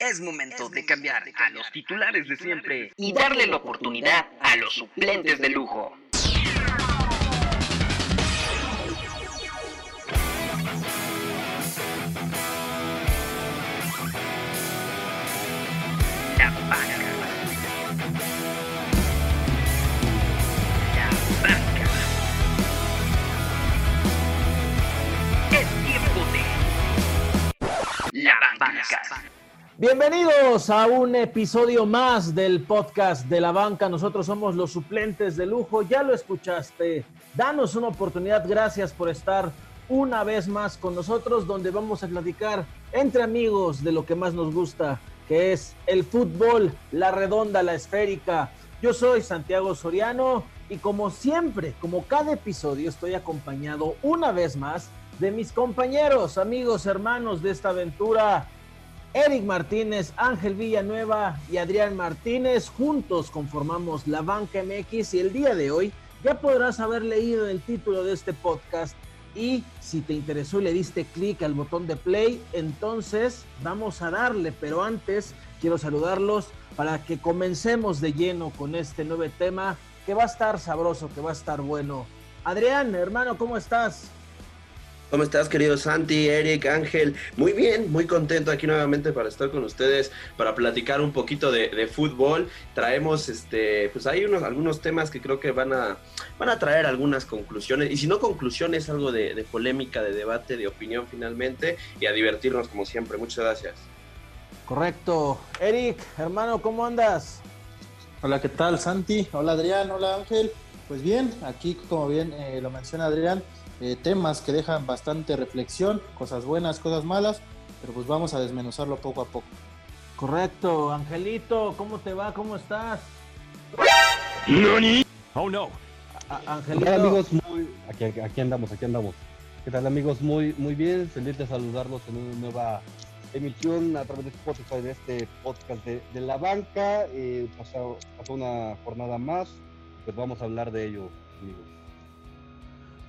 Es momento de cambiar a los titulares de siempre y darle la oportunidad a los suplentes de lujo. La banca. La banca. Es tiempo de La banca. Bienvenidos a un episodio más del podcast de la banca. Nosotros somos los suplentes de lujo. Ya lo escuchaste. Danos una oportunidad. Gracias por estar una vez más con nosotros, donde vamos a platicar entre amigos de lo que más nos gusta, que es el fútbol, la redonda, la esférica. Yo soy Santiago Soriano y como siempre, como cada episodio, estoy acompañado una vez más de mis compañeros, amigos, hermanos de esta aventura Eric Martínez, Ángel Villanueva y Adrián Martínez juntos conformamos la Banca MX y el día de hoy ya podrás haber leído el título de este podcast y si te interesó y le diste clic al botón de play, entonces vamos a darle, pero antes quiero saludarlos para que comencemos de lleno con este nuevo tema que va a estar sabroso, que va a estar bueno. Adrián, hermano, ¿cómo estás? ¿Cómo estás, querido Santi, Eric, Ángel? Muy bien, muy contento aquí nuevamente para estar con ustedes, para platicar un poquito de, de fútbol. Traemos, este, pues hay unos, algunos temas que creo que van a, van a traer algunas conclusiones, y si no conclusiones, algo de, de polémica, de debate, de opinión finalmente, y a divertirnos como siempre. Muchas gracias. Correcto. Eric, hermano, ¿cómo andas? Hola, ¿qué tal, Santi? Hola, Adrián. Hola, Ángel. Pues bien, aquí, como bien eh, lo menciona Adrián, eh, temas que dejan bastante reflexión, cosas buenas, cosas malas, pero pues vamos a desmenuzarlo poco a poco. Correcto, Angelito, ¿cómo te va? ¿Cómo estás? ¿Nani? Oh no. A- ¿Qué Angelito, tal amigos? Muy... Aquí, aquí andamos, aquí andamos. ¿Qué tal amigos? Muy, muy bien, feliz de saludarlos en una nueva emisión a través de Spotify de este podcast de, de la banca. Eh, pasó, pasó una jornada más, pues vamos a hablar de ello, amigos.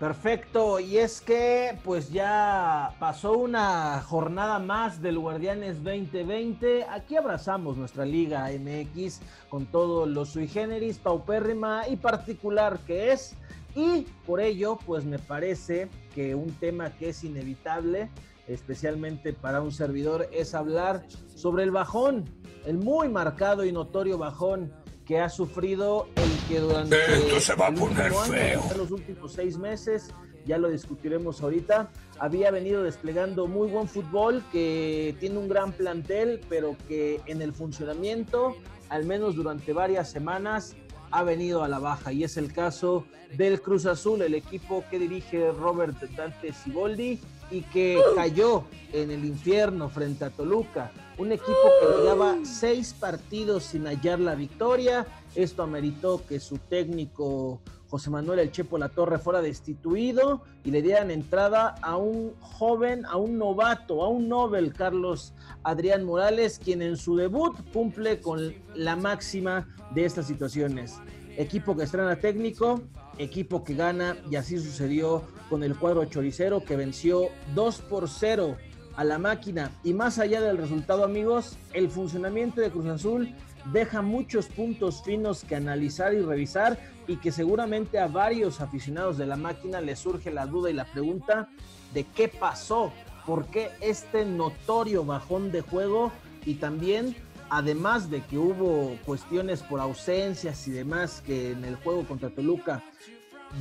Perfecto. Y es que pues ya pasó una jornada más del Guardianes 2020. Aquí abrazamos nuestra Liga MX con todos los sui generis, paupérrima y particular que es. Y por ello, pues me parece que un tema que es inevitable, especialmente para un servidor, es hablar sobre el bajón, el muy marcado y notorio bajón que ha sufrido el que durante Esto se va a el poner último año, feo. en los últimos seis meses, ya lo discutiremos ahorita, había venido desplegando muy buen fútbol, que tiene un gran plantel, pero que en el funcionamiento, al menos durante varias semanas, ha venido a la baja. Y es el caso del Cruz Azul, el equipo que dirige Robert Dante Siboldi y que cayó en el infierno frente a Toluca. Un equipo que llevaba seis partidos sin hallar la victoria. Esto ameritó que su técnico José Manuel El Chepo La Torre fuera destituido y le dieran entrada a un joven, a un novato, a un Nobel, Carlos Adrián Morales, quien en su debut cumple con la máxima de estas situaciones. Equipo que estrena técnico, equipo que gana y así sucedió con el cuadro choricero que venció 2 por 0 a la máquina. Y más allá del resultado, amigos, el funcionamiento de Cruz Azul deja muchos puntos finos que analizar y revisar y que seguramente a varios aficionados de la máquina les surge la duda y la pregunta de qué pasó, por qué este notorio bajón de juego y también además de que hubo cuestiones por ausencias y demás que en el juego contra Toluca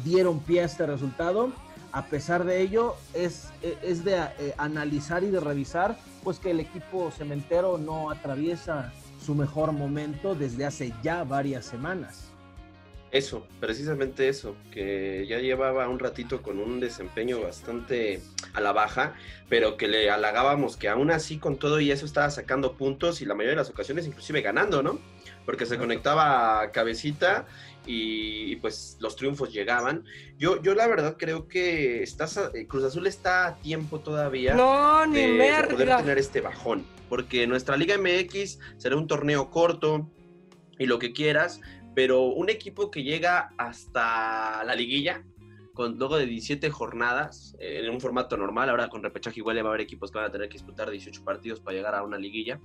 dieron pie a este resultado, a pesar de ello es, es de eh, analizar y de revisar pues que el equipo cementero no atraviesa su mejor momento desde hace ya varias semanas. Eso, precisamente eso, que ya llevaba un ratito con un desempeño bastante a la baja, pero que le halagábamos que aún así con todo y eso estaba sacando puntos y la mayoría de las ocasiones inclusive ganando, ¿no? Porque se conectaba a cabecita y, y, pues los triunfos llegaban. Yo, yo la verdad creo que estás a- eh, Cruz Azul está a tiempo todavía No, ni de, de poder tener este bajón, porque nuestra Liga MX será un torneo corto y lo que quieras, pero un equipo que llega hasta la liguilla, con luego de 17 jornadas, eh, en un formato normal, ahora con repechaje igual ya va a haber equipos que van a tener que disputar 18 partidos para llegar a una liguilla.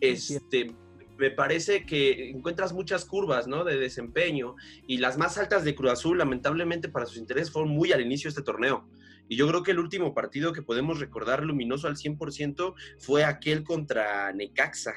Este, me parece que encuentras muchas curvas ¿no? de desempeño y las más altas de Cruz Azul, lamentablemente para sus intereses, fueron muy al inicio de este torneo. Y yo creo que el último partido que podemos recordar luminoso al 100% fue aquel contra Necaxa,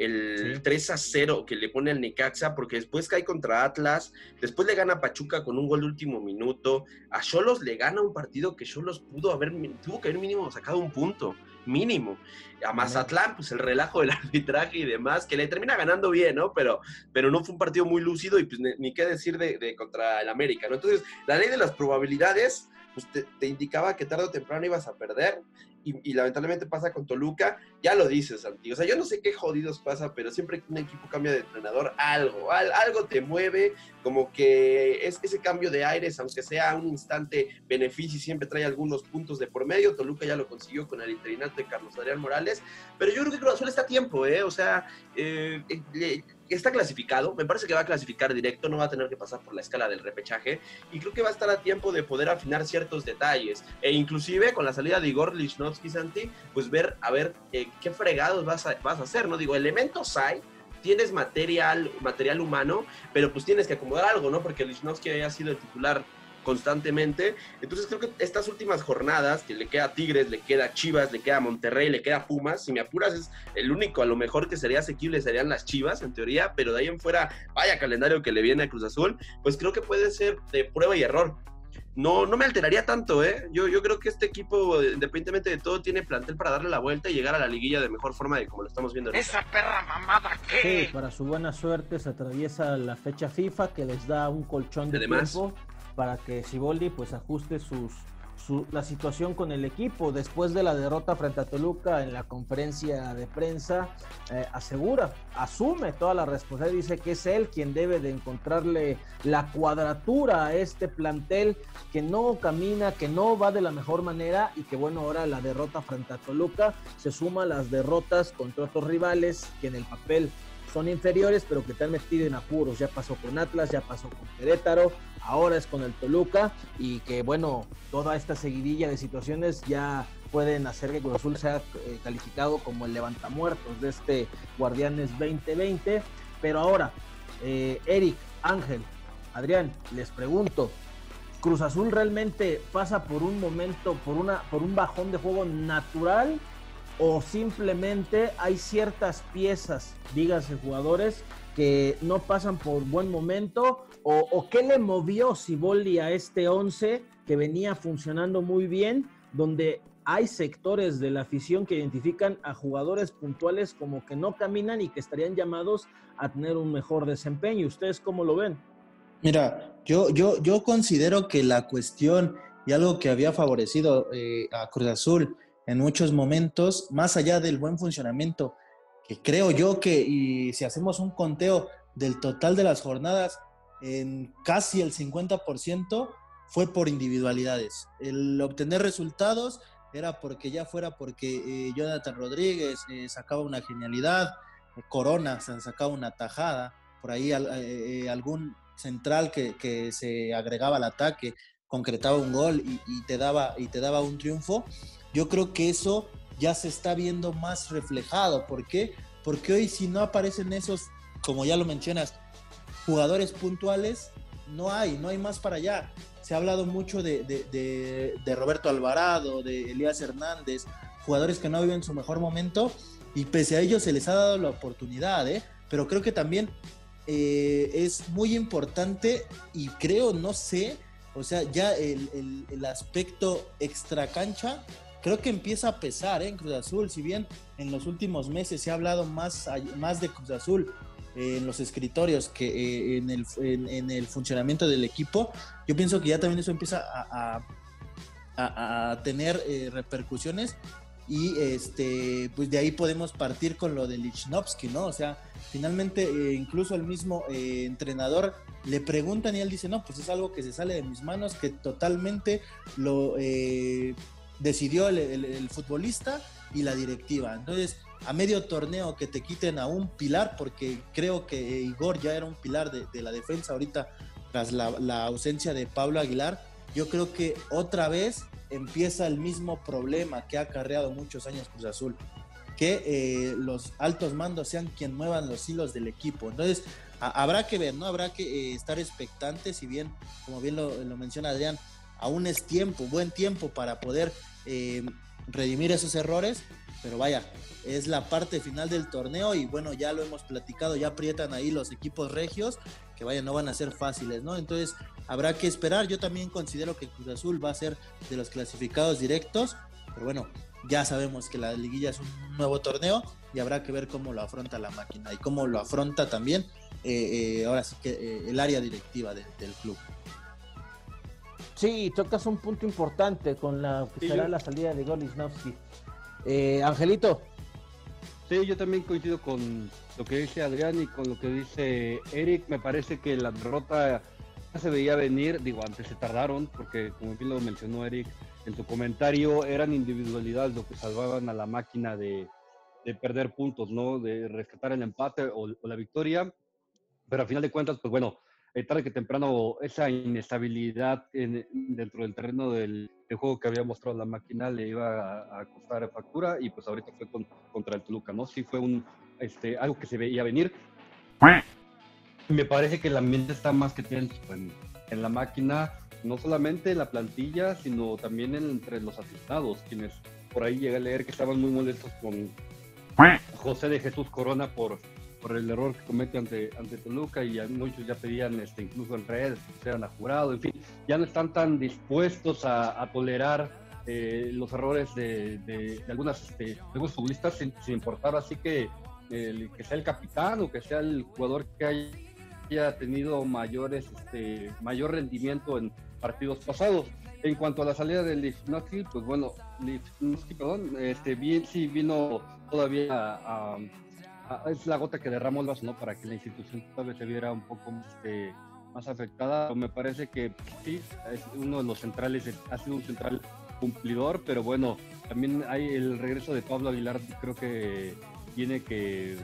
el 3 a 0 que le pone al Necaxa, porque después cae contra Atlas, después le gana a Pachuca con un gol de último minuto, a Cholos le gana un partido que Cholos pudo haber, tuvo que haber mínimo sacado un punto, mínimo. A Mazatlán, pues el relajo del arbitraje y demás, que le termina ganando bien, ¿no? Pero, pero no fue un partido muy lúcido y pues ni, qué decir de, de, contra el América, ¿no? Entonces, la ley de las probabilidades pues te, indicaba que tarde o temprano ibas a perder y, lamentablemente pasa con Toluca, ya lo dices, Santi. O sea, yo no sé qué jodidos pasa, pero siempre que un equipo cambia de entrenador, algo, algo te mueve, como que es ese cambio de aires, aunque sea un instante beneficio siempre trae algunos puntos de por medio. Toluca ya lo consiguió con el interinato de Carlos Adrián Morales, pero yo creo que Cruz Azul está a tiempo, ¿eh? O sea, eh, está clasificado, me parece que va a clasificar directo, no va a tener que pasar por la escala del repechaje y creo que va a estar a tiempo de poder afinar ciertos detalles e inclusive con la salida de Igor Lichnowsky Santi, pues ver a ver eh, qué fregados vas a, vas a hacer, ¿no? Digo, elementos hay, tienes material, material humano, pero pues tienes que acomodar algo, ¿no? Porque Lichnowsky haya sido el titular constantemente. Entonces creo que estas últimas jornadas, que le queda a Tigres, le queda a Chivas, le queda a Monterrey, le queda a Pumas, si me apuras es el único a lo mejor que sería asequible serían las Chivas en teoría, pero de ahí en fuera, vaya calendario que le viene a Cruz Azul, pues creo que puede ser de prueba y error. No, no me alteraría tanto, ¿eh? Yo, yo creo que este equipo, independientemente de todo, tiene plantel para darle la vuelta y llegar a la liguilla de mejor forma de como lo estamos viendo. ¿Esa perra mamada qué? Sí, para su buena suerte se atraviesa la fecha FIFA que les da un colchón de Además, tiempo para que Siboldi pues ajuste sus, la situación con el equipo. Después de la derrota frente a Toluca en la conferencia de prensa, eh, asegura, asume toda la responsabilidad, dice que es él quien debe de encontrarle la cuadratura a este plantel que no camina, que no va de la mejor manera y que bueno, ahora la derrota frente a Toluca se suma a las derrotas contra otros rivales que en el papel son inferiores, pero que te han metido en apuros. Ya pasó con Atlas, ya pasó con Querétaro, ahora es con el Toluca y que bueno, toda esta seguidilla de situaciones ya pueden hacer que Cruz Azul sea eh, calificado como el levantamuertos de este Guardianes 2020. Pero ahora, eh, Eric, Ángel, Adrián, les pregunto, ¿Cruz Azul realmente pasa por un momento, por, una, por un bajón de juego natural o simplemente hay ciertas piezas, dígase jugadores, que no pasan por buen momento o, qué le movió Siboldi a este 11 que venía funcionando muy bien, donde hay sectores de la afición que identifican a jugadores puntuales como que no caminan y que estarían llamados a tener un mejor desempeño. ¿Ustedes cómo lo ven? Mira, yo, yo, yo considero que la cuestión y algo que había favorecido eh, a Cruz Azul en muchos momentos, más allá del buen funcionamiento, que creo yo que y si hacemos un conteo del total de las jornadas, en casi el 50% fue por individualidades. El obtener resultados era porque ya fuera porque eh, Jonathan Rodríguez eh, sacaba una genialidad, eh, Corona sacaba una tajada, por ahí algún central que, que, se agregaba al ataque, concretaba un gol y, y, te daba, y te daba un triunfo yo creo que eso ya se está viendo más reflejado. ¿Por qué? Porque hoy si no aparecen esos, como ya lo mencionas, jugadores puntuales, no hay, no hay más para allá. Se ha hablado mucho de, de, Roberto Alvarado, de Elías Hernández, jugadores que no viven su mejor momento y pese a ellos se les ha dado la oportunidad, ¿eh? pero creo que también eh, es muy importante y creo, no sé, o sea, ya el, el, el aspecto extra cancha creo que empieza a pesar ¿eh? en Cruz Azul, si bien en los últimos meses se ha hablado más, más de Cruz Azul eh, en los escritorios que eh, en, el, en, el, funcionamiento del equipo, yo pienso que ya también eso empieza a, a, tener repercusiones y este, pues de ahí podemos partir con lo de Lichnowsky, ¿no? O sea, finalmente incluso el mismo entrenador le preguntan y él dice, no, pues es algo que se sale de mis manos, que totalmente lo decidió el, futbolista y la directiva. Entonces, a medio torneo que te quiten a un pilar, porque creo que Igor ya era un pilar de, la defensa ahorita, tras la, ausencia de Pablo Aguilar, yo creo que otra vez empieza el mismo problema que ha acarreado muchos años Cruz Azul, que eh, los altos mandos sean quien muevan los hilos del equipo. Entonces, habrá que ver, ¿no? Habrá que eh, estar expectantes, si bien, como bien lo, menciona Adrián, aún es tiempo, buen tiempo para poder eh, redimir esos errores, pero vaya, es la parte final del torneo y bueno, ya lo hemos platicado, ya aprietan ahí los equipos regios, que vaya, no van a ser fáciles, ¿no? Entonces habrá que esperar, yo también considero que Cruz Azul va a ser de los clasificados directos, pero bueno, ya sabemos que la liguilla es un nuevo torneo y habrá que ver cómo lo afronta la máquina y cómo lo afronta también eh, eh, ahora sí que el área directiva del club. Sí, tocas un punto importante con la que será la salida de Golisnowski. Angelito. Sí, yo también coincido con lo que dice Adrián y con lo que dice Eric. Me parece que la derrota se veía venir, digo, antes se tardaron, porque como bien lo mencionó Eric en su comentario, eran individualidades lo que salvaban a la máquina de, perder puntos, ¿no? De rescatar el empate o la victoria pero a final de cuentas, pues bueno, eh, tarde que temprano esa inestabilidad dentro del terreno del, juego que había mostrado la máquina le iba a, costar factura y pues ahorita fue contra el Toluca, ¿no? Sí fue un, este, algo que se veía venir. Me parece que el ambiente está más que tenso en, en la máquina, no solamente en la plantilla, sino también entre los aficionados, quienes por ahí llegué a leer que estaban muy molestos con José de Jesús Corona por por el error que comete ante, ante Toluca y muchos ya pedían este, incluso en redes que sean a jurado, en fin, ya no están tan dispuestos a, tolerar eh, los errores de, de, algunas, este, algunos futbolistas sin, importar así que, que sea el capitán o que sea el jugador que haya tenido mayores, este, mayor rendimiento en partidos pasados. En cuanto a la salida de Lifnowski, pues bueno, Lifnowski, perdón, este, bien, sí vino todavía a es la gota que derramó el vaso, ¿no? Para que la institución todavía se viera un poco este, más afectada. Me parece que sí, es uno de los centrales, ha sido un central cumplidor, pero bueno, también hay el regreso de Pablo Aguilar, creo que tiene que,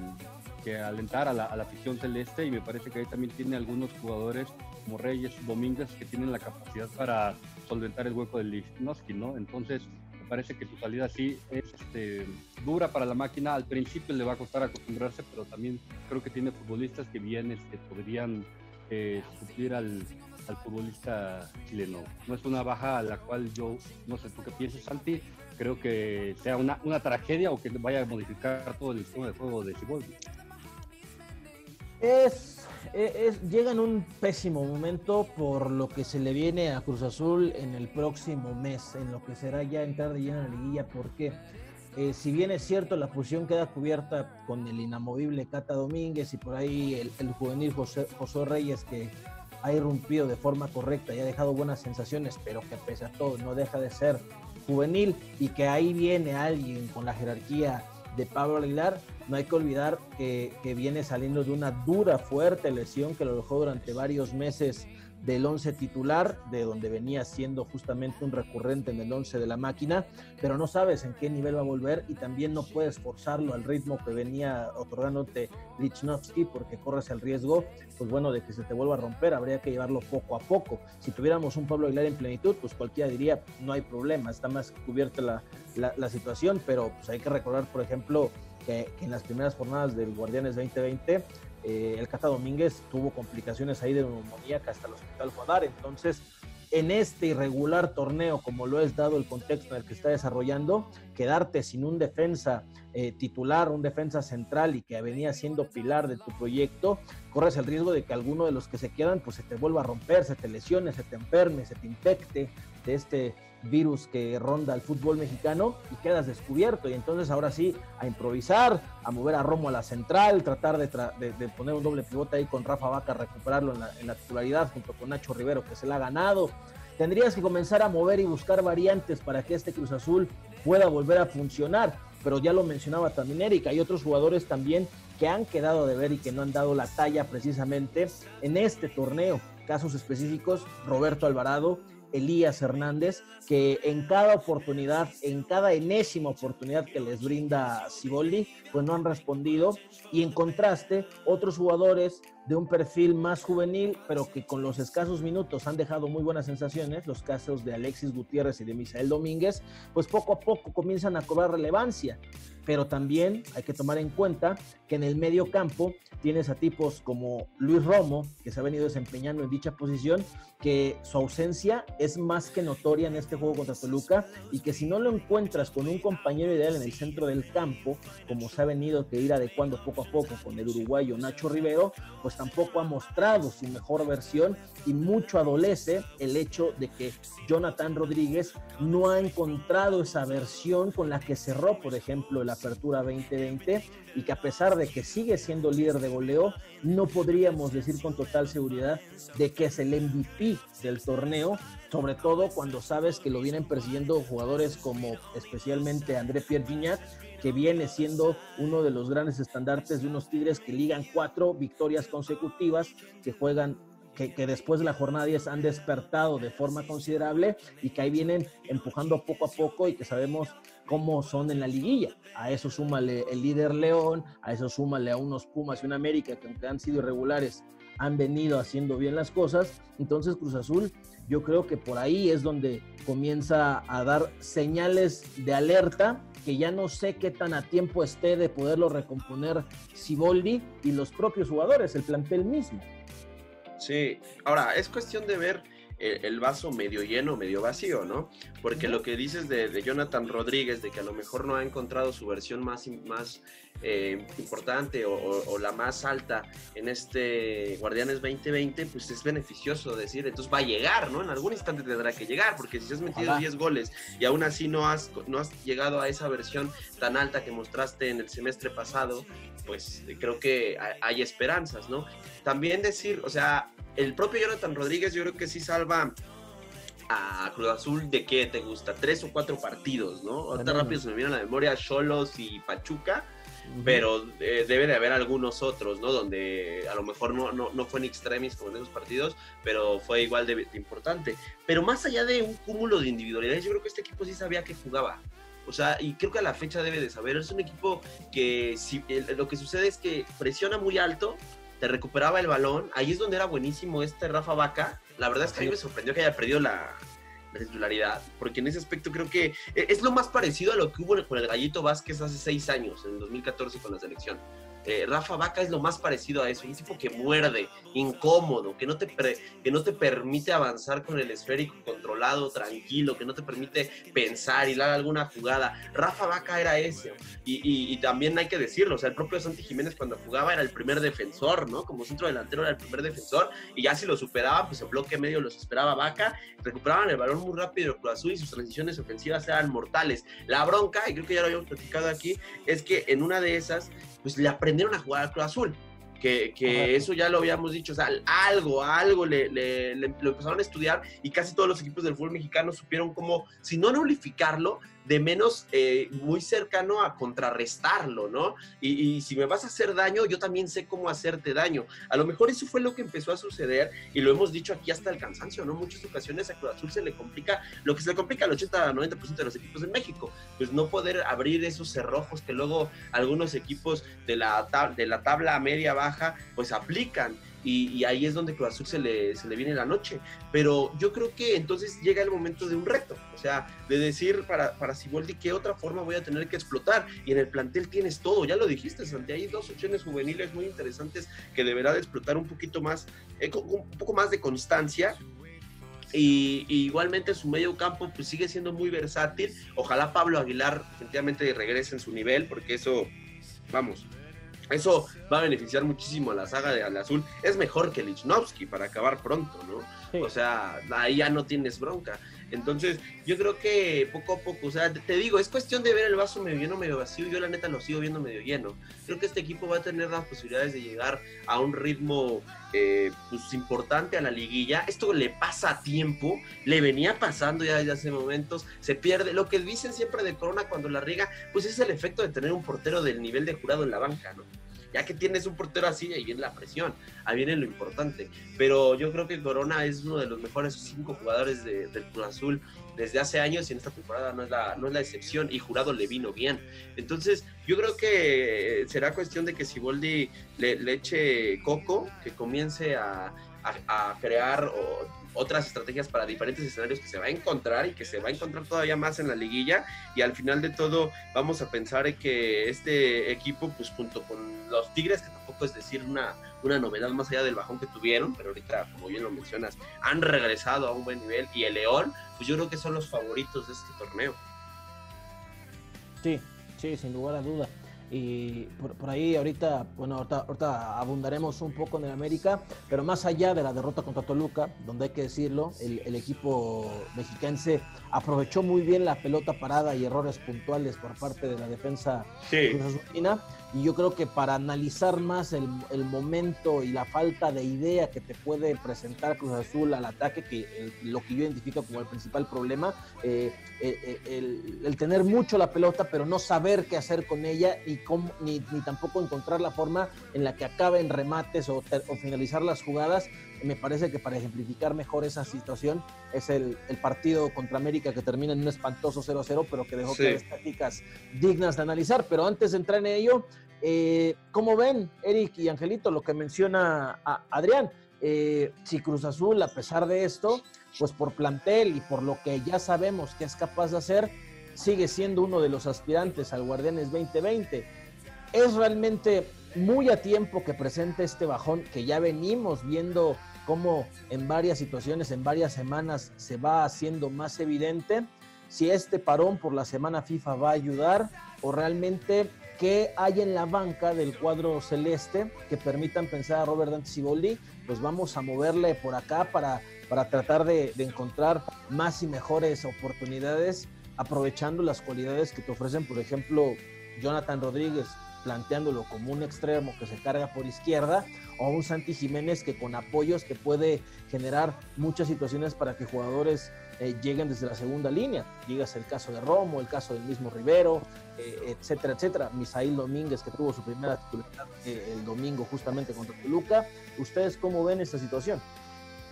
alentar a la, afición celeste y me parece que ahí también tiene algunos jugadores como Reyes, Domínguez, que tienen la capacidad para solventar el hueco del Lichnowsky, ¿no? Entonces, parece que su salida sí es este, dura para la máquina. Al principio le va a costar acostumbrarse, pero también creo que tiene futbolistas que bien este, podrían eh, suplir al, futbolista chileno. No es una baja a la cual yo, no sé tú qué piensas, Santi, creo que sea una, una tragedia o que vaya a modificar todo el sistema de juego de Ciboldi. Es e, llega en un pésimo momento por lo que se le viene a Cruz Azul en el próximo mes, en lo que será ya entrar de lleno en la liguilla, porque eh, si bien es cierto, la posición queda cubierta con el inamovible Cata Domínguez y por ahí el, juvenil José, José, Reyes que ha irrumpido de forma correcta y ha dejado buenas sensaciones, pero que pese a todo no deja de ser juvenil y que ahí viene alguien con la jerarquía de Pablo Aguilar, no hay que olvidar que, viene saliendo de una dura, fuerte lesión que lo dejó durante varios meses del 11 titular, de donde venía siendo justamente un recurrente en el 11 de la máquina, pero no sabes en qué nivel va a volver y también no puedes forzarlo al ritmo que venía otorgándote Lichnowsky porque corres el riesgo, pues bueno, de que se te vuelva a romper, habría que llevarlo poco a poco. Si tuviéramos un Pablo Aguilar en plenitud, pues cualquiera diría, no hay problema, está más cubierta la, la, situación, pero pues hay que recordar, por ejemplo, que, en las primeras jornadas del Guardianes 2020, eh, el Cata Domínguez tuvo complicaciones ahí de neumonía hasta el hospital fue. Entonces, en este irregular torneo, como lo es dado el contexto en el que está desarrollando, quedarte sin un defensa eh, titular, un defensa central y que venía siendo pilar de tu proyecto, corres el riesgo de que alguno de los que se quedan pues se te vuelva a romper, se te lesione, se te enferme, se te infecte de este virus que ronda el fútbol mexicano y quedas descubierto. Y entonces ahora sí, a improvisar, a mover a Romo a la central, tratar de, poner un doble pivote ahí con Rafa Vaca, recuperarlo en la, en la titularidad junto con Nacho Rivero, que se la ha ganado. Tendrías que comenzar a mover y buscar variantes para que este Cruz Azul pueda volver a funcionar. Pero ya lo mencionaba también Erika, hay otros jugadores también que han quedado de ver y que no han dado la talla precisamente en este torneo. Casos específicos, Roberto Alvarado, Elías Hernández, que en cada oportunidad, en cada enésima oportunidad que les brinda Siboldi, pues no han respondido. Y en contraste, otros jugadores de un perfil más juvenil, pero que con los escasos minutos han dejado muy buenas sensaciones, los casos de Alexis Gutiérrez y de Misael Domínguez, pues poco a poco comienzan a cobrar relevancia pero también hay que tomar en cuenta que en el medio campo tienes a tipos como Luis Romo, que se ha venido desempeñando en dicha posición, que su ausencia es más que notoria en este juego contra Toluca y que si no lo encuentras con un compañero ideal en el centro del campo, como se venido que ir adecuando poco a poco con el uruguayo Nacho Rivero, pues tampoco ha mostrado su mejor versión y mucho adolece el hecho de que Jonathan Rodríguez no ha encontrado esa versión con la que cerró, por ejemplo, el Apertura 2020 y que a pesar de que sigue siendo líder de goleo, no podríamos decir con total seguridad de que es el MVP del torneo, sobre todo cuando sabes que lo vienen persiguiendo jugadores como especialmente André Pierre Gignac, que viene siendo uno de los grandes estandartes de unos Tigres que ligan cuatro victorias consecutivas, que juegan que, que, después de la jornada 10 han despertado de forma considerable y que ahí vienen empujando poco a poco y que sabemos cómo son en la liguilla. A eso súmale el líder León, a eso súmale a unos Pumas y una América que aunque han sido irregulares, han venido haciendo bien las cosas. Entonces Cruz Azul, yo creo que por ahí es donde comienza a dar señales de alerta que ya no sé qué tan a tiempo esté de poderlo recomponer Siboldi y los propios jugadores, el plantel mismo. Sí, ahora es cuestión de ver el, vaso medio lleno, medio vacío, ¿no? Porque lo que dices de, Jonathan Rodríguez, de que a lo mejor no ha encontrado su versión más, más eh, importante o, la más alta en este Guardianes 2020, pues es beneficioso decir, entonces va a llegar, ¿no? En algún instante tendrá que llegar, porque si has metido 10 goles y aún así no has, no has llegado a esa versión tan alta que mostraste en el semestre pasado, pues creo que hay esperanzas, ¿no? También decir, o sea, el propio Jonathan Rodríguez yo creo que sí salva a Cruz Azul de qué te gusta, tres o cuatro partidos, ¿no? Ahorita rápido se me viene a la memoria Cholos y Pachuca, pero eh, debe de haber algunos otros, ¿no? Donde a lo mejor no, no, no fue en extremis como en esos partidos, pero fue igual de, importante. Pero más allá de un cúmulo de individualidades, yo creo que este equipo sí sabía que jugaba. O sea, y creo que a la fecha debe de saber. Es un equipo que si, lo que sucede es que presiona muy alto, te recuperaba el balón. Ahí es donde era buenísimo este Rafa Vaca. La verdad es que a mí me sorprendió que haya perdido la, titularidad, porque en ese aspecto creo que e, es lo más parecido a lo que hubo con el Gallito Vázquez hace seis años, en el 2014 con la selección. Eh, Rafa Vaca es lo más parecido a eso, un tipo que muerde, incómodo, que no, te que no te permite avanzar con el esférico controlado, tranquilo, que no te permite pensar, y dar alguna jugada. Rafa Vaca era ese, y, también hay que decirlo, o sea, el propio Santi Jiménez cuando jugaba era el primer defensor, ¿no? Como centro delantero era el primer defensor, y ya si lo superaba, pues el bloque medio los esperaba Vaca, recuperaban el balón muy rápido Cruz Azul y sus transiciones ofensivas eran mortales. La bronca, y creo que ya lo habíamos platicado aquí, es que en una de esas pues le aprendieron a jugar al Cruz Azul. Que, que eso ya lo habíamos dicho, o sea, algo, algo le, le, le, lo empezaron a estudiar y casi todos los equipos del fútbol mexicano supieron cómo, si no nulificarlo, de menos eh, muy cercano a contrarrestarlo, ¿no? Y, si me vas a hacer daño, yo también sé cómo hacerte daño. A lo mejor eso fue lo que empezó a suceder y lo hemos dicho aquí hasta el cansancio, ¿no? Muchas ocasiones a Cruz Azul se le complica, lo que se le complica al 80-90% de los equipos en México, pues no poder abrir esos cerrojos que luego algunos equipos de la, de la tabla media-baja pues aplican y, ahí es donde Cruz Azul se le, se le viene la noche. Pero yo creo que entonces llega el momento de un reto, o sea, de decir para, para Siboldi qué otra forma voy a tener que explotar. Y en el plantel tienes todo, ya lo dijiste, Santi, hay dos opciones juveniles muy interesantes que deberá de explotar un poquito más, eh, un poco más de constancia y, igualmente su medio campo pues sigue siendo muy versátil. Ojalá Pablo Aguilar efectivamente regrese en su nivel, porque eso, vamos, eso va a beneficiar muchísimo a la saga de Al Azul. Es mejor que Lichnowsky para acabar pronto, ¿no? O sea, ahí ya no tienes bronca. Entonces, yo creo que poco a poco, o sea, te digo, es cuestión de ver el vaso medio lleno, medio vacío. Yo la neta lo sigo viendo medio lleno. Creo que este equipo va a tener las posibilidades de llegar a un ritmo eh, pues, importante a la liguilla. Esto le pasa a tiempo, le venía pasando ya desde hace momentos, se pierde. Lo que dicen siempre de Corona cuando la riega, pues es el efecto de tener un portero del nivel de jurado en la banca, ¿no? Ya que tienes un portero así, ahí viene la presión, ahí viene lo importante. Pero yo creo que Corona es uno de los mejores cinco jugadores del Cruz Azul desde hace años y en esta temporada no es, la, no es la excepción y Jurado le vino bien. Entonces, yo creo que será cuestión de que si Boldi le, eche coco, que comience a, a, crear otras estrategias para diferentes escenarios que se va a encontrar y que se va a encontrar todavía más en la liguilla. Y al final de todo vamos a pensar que este equipo pues junto con los Tigres que tampoco es decir una, una novedad más allá del bajón que tuvieron pero ahorita como bien lo mencionas han regresado a un buen nivel. Y el León pues yo creo que son los favoritos de este torneo. Sí sí sin lugar a duda y por, ahí ahorita, bueno, ahorita, abundaremos un poco en el América, pero más allá de la derrota contra Toluca, donde hay que decirlo, el, equipo mexiquense aprovechó muy bien la pelota parada y errores puntuales por parte de la defensa sí. Y yo creo que para analizar más el, momento y la falta de idea que te puede presentar Cruz Azul al ataque, que lo que yo identifico como el principal problema, eh, eh, eh, el, tener mucho la pelota, pero no saber qué hacer con ella y cómo, ni, tampoco encontrar la forma en la que acaben remates o, finalizar las jugadas. Me parece que para ejemplificar mejor esa situación es el, partido contra América que termina en un espantoso 0-0, pero que dejó sí. estáticas dignas de analizar. Pero antes de entrar en ello, eh, ¿cómo ven, Eric y Angelito, lo que menciona Adrián? Eh, si Cruz Azul, a pesar de esto, pues por plantel y por lo que ya sabemos que es capaz de hacer, sigue siendo uno de los aspirantes al Guardianes 2020. Es realmente muy a tiempo que presente este bajón que ya venimos viendo cómo en varias situaciones, en varias semanas se va haciendo más evidente. Si este parón por la semana FIFA va a ayudar o realmente qué hay en la banca del cuadro celeste que permitan pensar a Robert Dante Siboldi, pues vamos a moverle por acá para, para tratar de, encontrar más y mejores oportunidades, aprovechando las cualidades que te ofrecen, por ejemplo, Jonathan Rodríguez, planteándolo como un extremo que se carga por izquierda, o un Santi Jiménez que con apoyos te puede generar muchas situaciones para que jugadores eh, lleguen desde la segunda línea. Digas el caso de Romo, el caso del mismo Rivero, eh, etcétera, etcétera. Misail Domínguez, que tuvo su primera titularidad eh, el domingo justamente contra Toluca. ¿Ustedes cómo ven esta situación?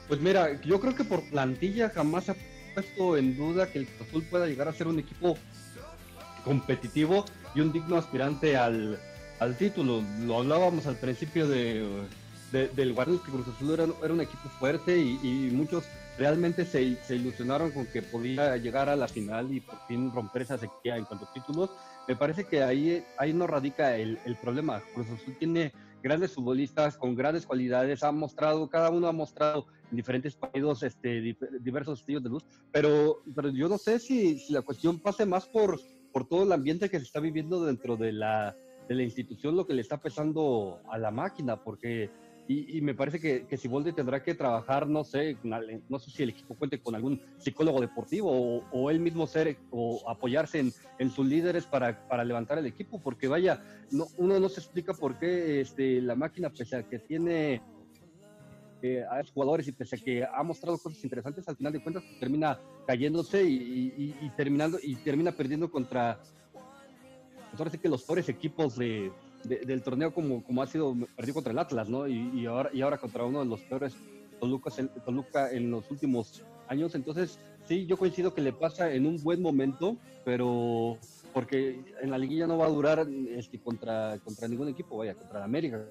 Pues mira, yo creo que por plantilla jamás se ha puesto en duda que el Azul pueda llegar a ser un equipo competitivo y un digno aspirante al, al título. Lo hablábamos al principio de, del Guardias que Cruz Azul era, un equipo fuerte y, y muchos realmente se, se, ilusionaron con que podía llegar a la final y por fin romper esa sequía en cuanto a títulos. Me parece que ahí, ahí no radica el, el problema. Cruz Azul tiene grandes futbolistas con grandes cualidades, ha mostrado, cada uno ha mostrado en diferentes partidos este, diversos estilos de luz, pero, pero yo no sé si, si, la cuestión pase más por, por todo el ambiente que se está viviendo dentro de la, de la institución, lo que le está pesando a la máquina, porque y, me parece que, que Siboldi tendrá que trabajar, no sé, no sé si el equipo cuente con algún psicólogo deportivo o, él mismo ser o apoyarse en, en sus líderes para, para, levantar el equipo, porque vaya, no, uno no se explica por qué este, la máquina, pese a que tiene a los jugadores y pese a que ha mostrado cosas interesantes, al final de cuentas termina cayéndose y, terminando y termina perdiendo contra, pues ahora que los peores equipos de del torneo como, como ha sido perdido contra el Atlas, ¿no? Y, ahora, y ahora contra uno de los peores Toluca, Toluca en los últimos años. Entonces, sí, yo coincido que le pasa en un buen momento, pero porque en la liguilla no va a durar este, contra, contra ningún equipo, vaya, contra la América,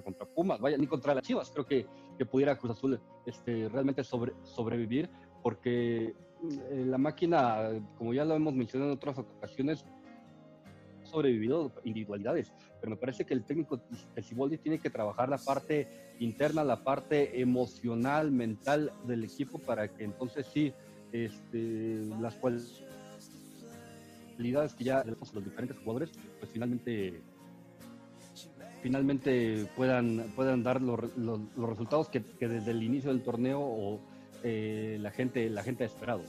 contra Pumas, vaya, ni contra las Chivas. Creo que, que pudiera Cruz Azul este, realmente sobre, sobrevivir, porque eh, la máquina, como ya lo hemos mencionado en otras ocasiones, sobrevivido individualidades, pero me parece que el técnico de Ciboldi tiene que trabajar la parte interna, la parte emocional, mental del equipo para que entonces sí este, las cualidades que ya los diferentes jugadores, pues finalmente finalmente puedan, puedan dar los, resultados que, desde el inicio del torneo o, eh, la, gente, la gente ha esperado.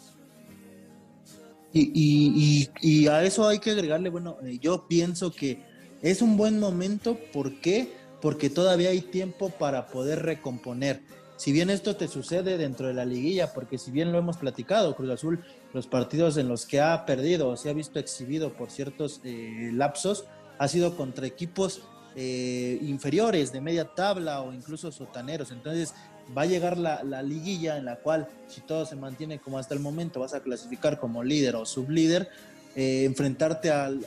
Y, y, a eso hay que agregarle, bueno, eh, yo pienso que es un buen momento, ¿por qué? Porque todavía hay tiempo para poder recomponer. Si bien esto te sucede dentro de la liguilla, porque si bien lo hemos platicado, Cruz Azul, los partidos en los que ha perdido o se ha visto exhibido por ciertos eh, lapsos, ha sido contra equipos eh, inferiores de media tabla o incluso sotaneros. Entonces va a llegar la, liguilla en la cual si todo se mantiene como hasta el momento vas a clasificar como líder o sublíder. Eh, enfrentarte al,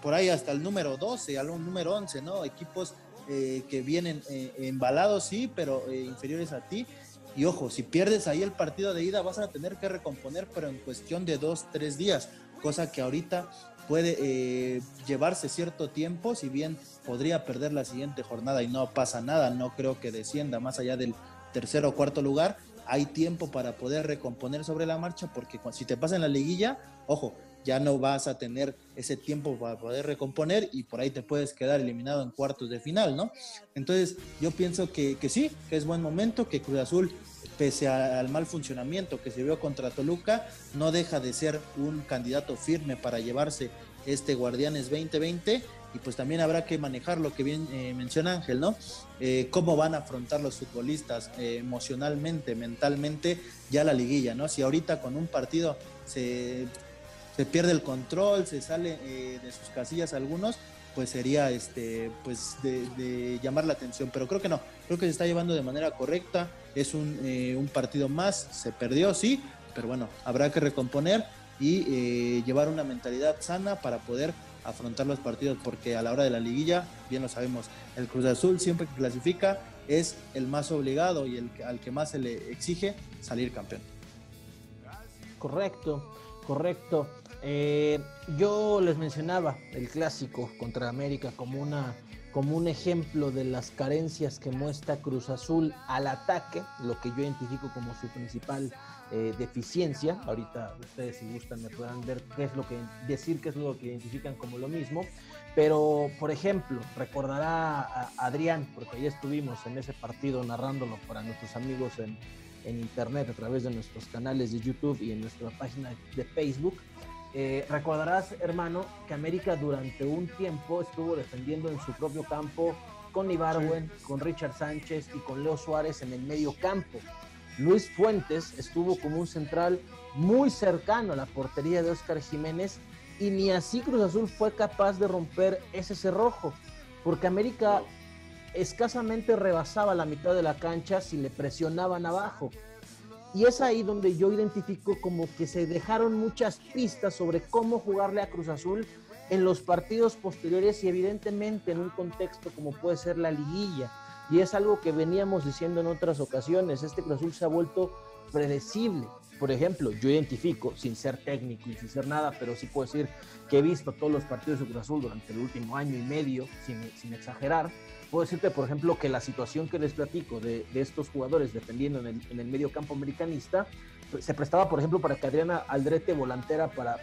por ahí hasta el número 12, al número 11, ¿no? Equipos eh, que vienen embalados, sí, pero inferiores a ti. Y ojo, si pierdes ahí el partido de ida vas a tener que recomponer, pero en cuestión de dos, tres días, cosa que ahorita puede eh, llevarse cierto tiempo, si bien podría perder la siguiente jornada y no pasa nada, no creo que descienda más allá del tercer o cuarto lugar, hay tiempo para poder recomponer sobre la marcha, porque si te pasa en la liguilla, ojo, ya no vas a tener ese tiempo para poder recomponer y por ahí te puedes quedar eliminado en cuartos de final, ¿no? Entonces yo pienso que, que sí, que es buen momento, que Cruz Azul pese al mal funcionamiento que se vio contra Toluca, no deja de ser un candidato firme para llevarse este Guardianes 2020 y pues también habrá que manejar lo que bien eh, menciona Ángel, ¿no? Eh, cómo van a afrontar los futbolistas eh, emocionalmente, mentalmente, ya la liguilla, ¿no? Si ahorita con un partido se, se pierde el control, se sale de sus casillas algunos, pues sería este pues de, llamar la atención pero creo que no. Creo que se está llevando de manera correcta. Es un, eh, un partido más. Se perdió sí pero bueno habrá que recomponer y eh, llevar una mentalidad sana para poder afrontar los partidos porque a la hora de la liguilla bien lo sabemos el Cruz Azul siempre que clasifica es el más obligado y el al que más se le exige salir campeón. Correcto correcto eh, yo les mencionaba el clásico contra América como, una, como un ejemplo de las carencias que muestra Cruz Azul al ataque, lo que yo identifico como su principal eh, deficiencia. Ahorita ustedes si gustan me podrán ver qué es lo que decir qué es lo que identifican como lo mismo. Pero, por ejemplo, recordará a Adrián, porque ahí estuvimos en ese partido narrándolo para nuestros amigos en, en internet a través de nuestros canales de YouTube y en nuestra página de Facebook eh, recordarás, hermano, que América durante un tiempo estuvo defendiendo en su propio campo con Ibarwen, con Richard Sánchez y con Leo Suárez en el medio campo. Luis Fuentes estuvo como un central muy cercano a la portería de Oscar Jiménez y ni así Cruz Azul fue capaz de romper ese cerrojo, porque América escasamente rebasaba la mitad de la cancha si le presionaban abajo. Y es ahí donde yo identifico como que se dejaron muchas pistas sobre cómo jugarle a Cruz Azul en los partidos posteriores y evidentemente en un contexto como puede ser la liguilla. Y es algo que veníamos diciendo en otras ocasiones, este Cruz Azul se ha vuelto predecible. Por ejemplo, yo identifico, sin ser técnico y sin ser nada, pero sí puedo decir que he visto todos los partidos de Cruz Azul durante el último año y medio, sin, sin exagerar, puedo decirte, por ejemplo, que la situación que les platico de, estos jugadores defendiendo en el, medio campo americanista pues, se prestaba, por ejemplo, para que Adriana Aldrete volantera para,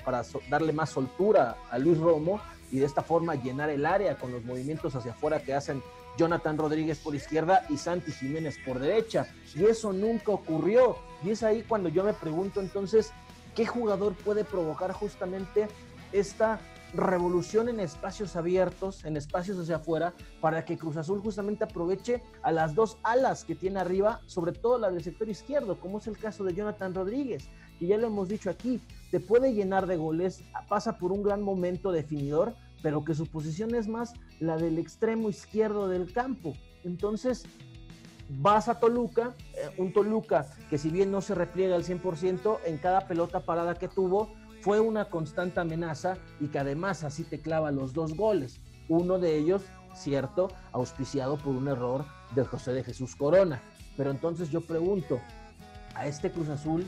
darle más soltura a Luis Romo y de esta forma llenar el área con los movimientos hacia afuera que hacen Jonathan Rodríguez por izquierda y Santi Jiménez por derecha. Y eso nunca ocurrió. Y es ahí cuando yo me pregunto entonces, ¿qué jugador puede provocar justamente esta revolución en espacios abiertos, en espacios hacia afuera, para que Cruz Azul justamente aproveche a las dos alas que tiene arriba, sobre todo la del sector izquierdo, como es el caso de Jonathan Rodríguez, que ya lo hemos dicho aquí, te puede llenar de goles, pasa por un gran momento definidor, pero que su posición es más la del extremo izquierdo del campo. Entonces, vas a Toluca, eh, un Toluca que si bien no se repliega al 100%, en cada pelota parada que tuvo, fue una constante amenaza y que además así te clava los dos goles. Uno de ellos, cierto, auspiciado por un error de José de Jesús Corona. Pero entonces yo pregunto, a este Cruz Azul,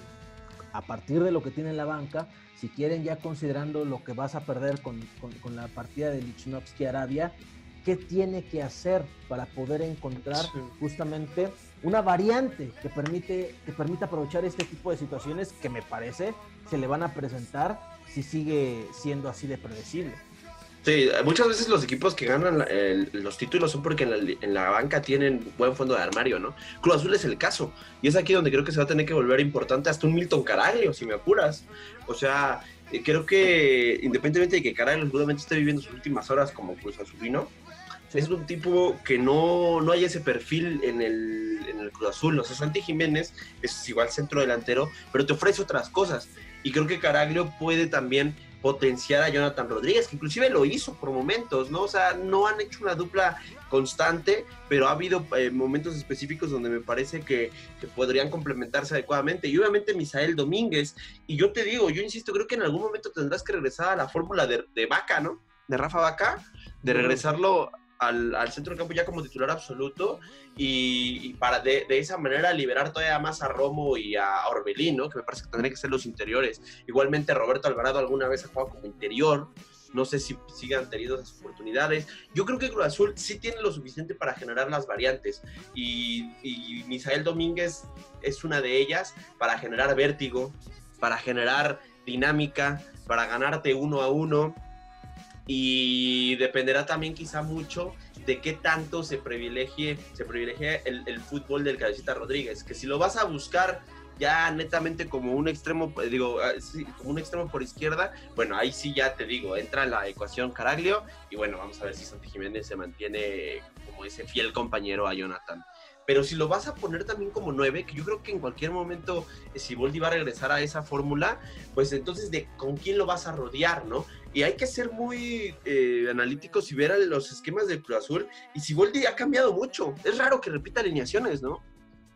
a partir de lo que tiene en la banca, si quieren ya considerando lo que vas a perder con, la partida de Lichnowsky Arabia, ¿qué tiene que hacer para poder encontrar justamente una variante que permite que permita aprovechar este tipo de situaciones que me parece se le van a presentar si sigue siendo así de predecible. Sí, muchas veces los equipos que ganan los títulos son porque en la, banca tienen buen fondo de armario, ¿no? Cruz Azul es el caso. Y es aquí donde creo que se va a tener que volver importante hasta un Milton Caraglio, si me apuras. O sea, eh, creo que independientemente de que Caraglio seguramente esté viviendo sus últimas horas como Cruz Azulino, es un tipo que no, no hay ese perfil en el, en el Cruz Azul. O sea, Santi Jiménez es igual centro delantero, pero te ofrece otras cosas. Y creo que Caraglio puede también potenciar a Jonathan Rodríguez, que inclusive lo hizo por momentos, ¿no? O sea, no han hecho una dupla constante, pero ha habido eh, momentos específicos donde me parece que, podrían complementarse adecuadamente. Y obviamente Misael Domínguez, y yo te digo, yo insisto, creo que en algún momento tendrás que regresar a la fórmula de, de Vaca, ¿no? De Rafa Vaca, de regresarlo al, centro del campo ya como titular absoluto y, para de, esa manera liberar todavía más a Romo y a Orbelín, que me parece que tendrían que ser los interiores. Igualmente Roberto Alvarado alguna vez ha jugado como interior, no sé si sigan teniendo esas oportunidades. Yo creo que Cruz Azul sí tiene lo suficiente para generar las variantes y, y Misael Domínguez es una de ellas para generar vértigo, para generar dinámica, para ganarte uno a uno y dependerá también quizá mucho de qué tanto se privilegie, se el, fútbol del Cabecita Rodríguez, que si lo vas a buscar ya netamente como un extremo, digo, ah, como un extremo por izquierda, bueno, ahí sí ya te digo, entra en la ecuación Caraglio y bueno, vamos a ver si Santi Jiménez se mantiene como ese fiel compañero a Jonathan. Pero si lo vas a poner también como nueve, que yo creo que en cualquier momento, eh, si Boldi va a regresar a esa fórmula, pues entonces de con quién lo vas a rodear, ¿no? Y hay que ser muy eh, analíticos y ver los esquemas del Cruz Azul. Y si Boldi ha cambiado mucho, es raro que repita alineaciones, ¿no?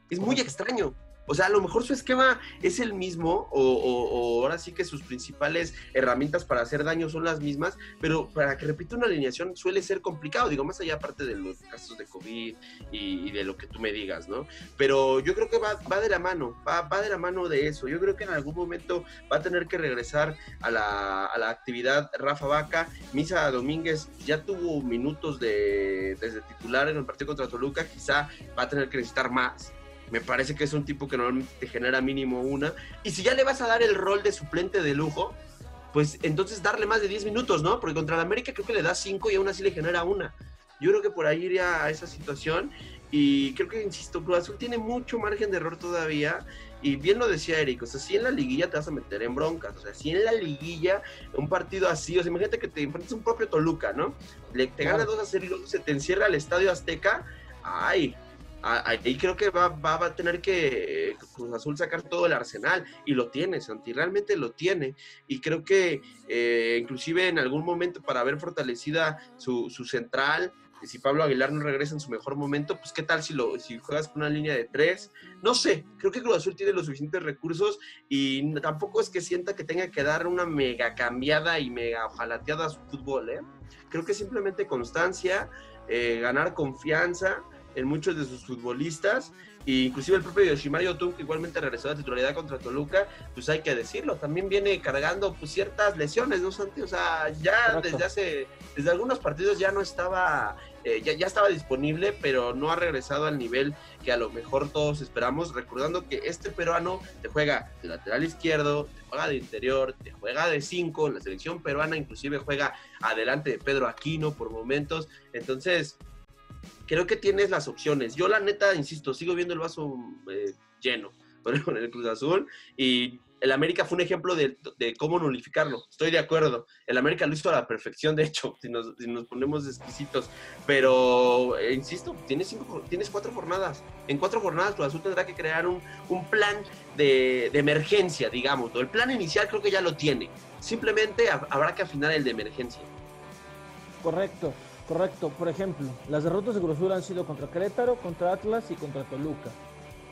Es muy extraño. O sea, a lo mejor su esquema es el mismo, o, ahora sí que sus principales herramientas para hacer daño son las mismas, pero para que repita una alineación suele ser complicado, digo, más allá aparte de los casos de COVID y, de lo que tú me digas, ¿no? Pero yo creo que va, de la mano, va, va, de la mano de eso. Yo creo que en algún momento va a tener que regresar a la, a la actividad Rafa Vaca. Misa Domínguez ya tuvo minutos de, desde titular en el partido contra Toluca, quizá va a tener que necesitar más me parece que es un tipo que normalmente te genera mínimo una. Y si ya le vas a dar el rol de suplente de lujo, pues entonces darle más de 10 minutos, ¿no? Porque contra la América creo que le da 5 y aún así le genera una. Yo creo que por ahí iría a esa situación. Y creo que, insisto, Cruz Azul tiene mucho margen de error todavía. Y bien lo decía Eric, o sea, si en la liguilla te vas a meter en broncas, o sea, si en la liguilla un partido así, o sea, imagínate que te enfrentas a un propio Toluca, ¿no? Le, te gana 2 a 0 y luego se te encierra al Estadio Azteca, ay, ahí creo que va, va, a tener que Cruz Azul sacar todo el arsenal y lo tiene, Santi, realmente lo tiene. Y creo que eh, inclusive en algún momento para haber fortalecida su, su central, si Pablo Aguilar no regresa en su mejor momento, pues qué tal si, lo, si juegas con una línea de tres. No sé, creo que Cruz Azul tiene los suficientes recursos y tampoco es que sienta que tenga que dar una mega cambiada y mega ojalateada a su fútbol. ¿eh? Creo que simplemente constancia, eh, ganar confianza en muchos de sus futbolistas, e inclusive el propio Yoshimari Otun, que igualmente regresó a la titularidad contra Toluca, pues hay que decirlo, también viene cargando pues, ciertas lesiones, ¿no, Santi? O sea, ya desde hace, desde algunos partidos ya no estaba, eh, ya, ya estaba disponible, pero no ha regresado al nivel que a lo mejor todos esperamos, recordando que este peruano te juega de lateral izquierdo, te juega de interior, te juega de cinco, en la selección peruana inclusive juega adelante de Pedro Aquino por momentos, entonces creo que tienes las opciones. Yo la neta, insisto, sigo viendo el vaso eh, lleno con el Cruz Azul y el América fue un ejemplo de, cómo nulificarlo. Estoy de acuerdo. El América lo hizo a la perfección, de hecho, si nos, ponemos exquisitos. Pero, eh, insisto, tienes, cinco, tienes cuatro jornadas. En cuatro jornadas Cruz Azul tendrá que crear un, plan de, emergencia, digamos. El plan inicial creo que ya lo tiene. Simplemente habrá que afinar el de emergencia. Correcto. Correcto, por ejemplo, las derrotas de Cruz Azul han sido contra Querétaro, contra Atlas y contra Toluca.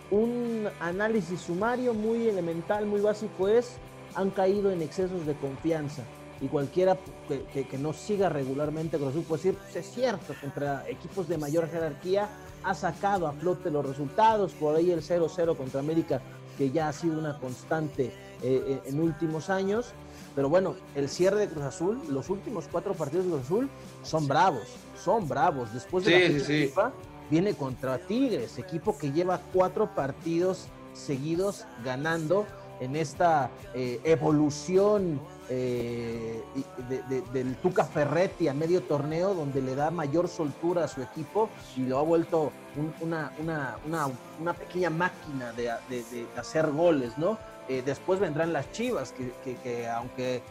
Un análisis sumario muy elemental, muy básico es, han caído en excesos de confianza. Y cualquiera que, no siga regularmente Cruz Azul puede decir, pues es cierto, contra equipos de mayor jerarquía ha sacado a flote los resultados, por ahí el 0-0 contra América, que ya ha sido una constante eh, eh, en últimos años, pero bueno, el cierre de Cruz Azul, los últimos cuatro partidos de Cruz Azul son bravos, son bravos. Después de la FIFA, viene contra Tigres, equipo que lleva cuatro partidos seguidos ganando en esta eh, evolución eh, del Tuca Ferretti a medio torneo, donde le da mayor soltura a su equipo y lo ha vuelto una, una, una, pequeña máquina de, hacer goles, ¿no? Eh, después vendrán las Chivas, que, aunque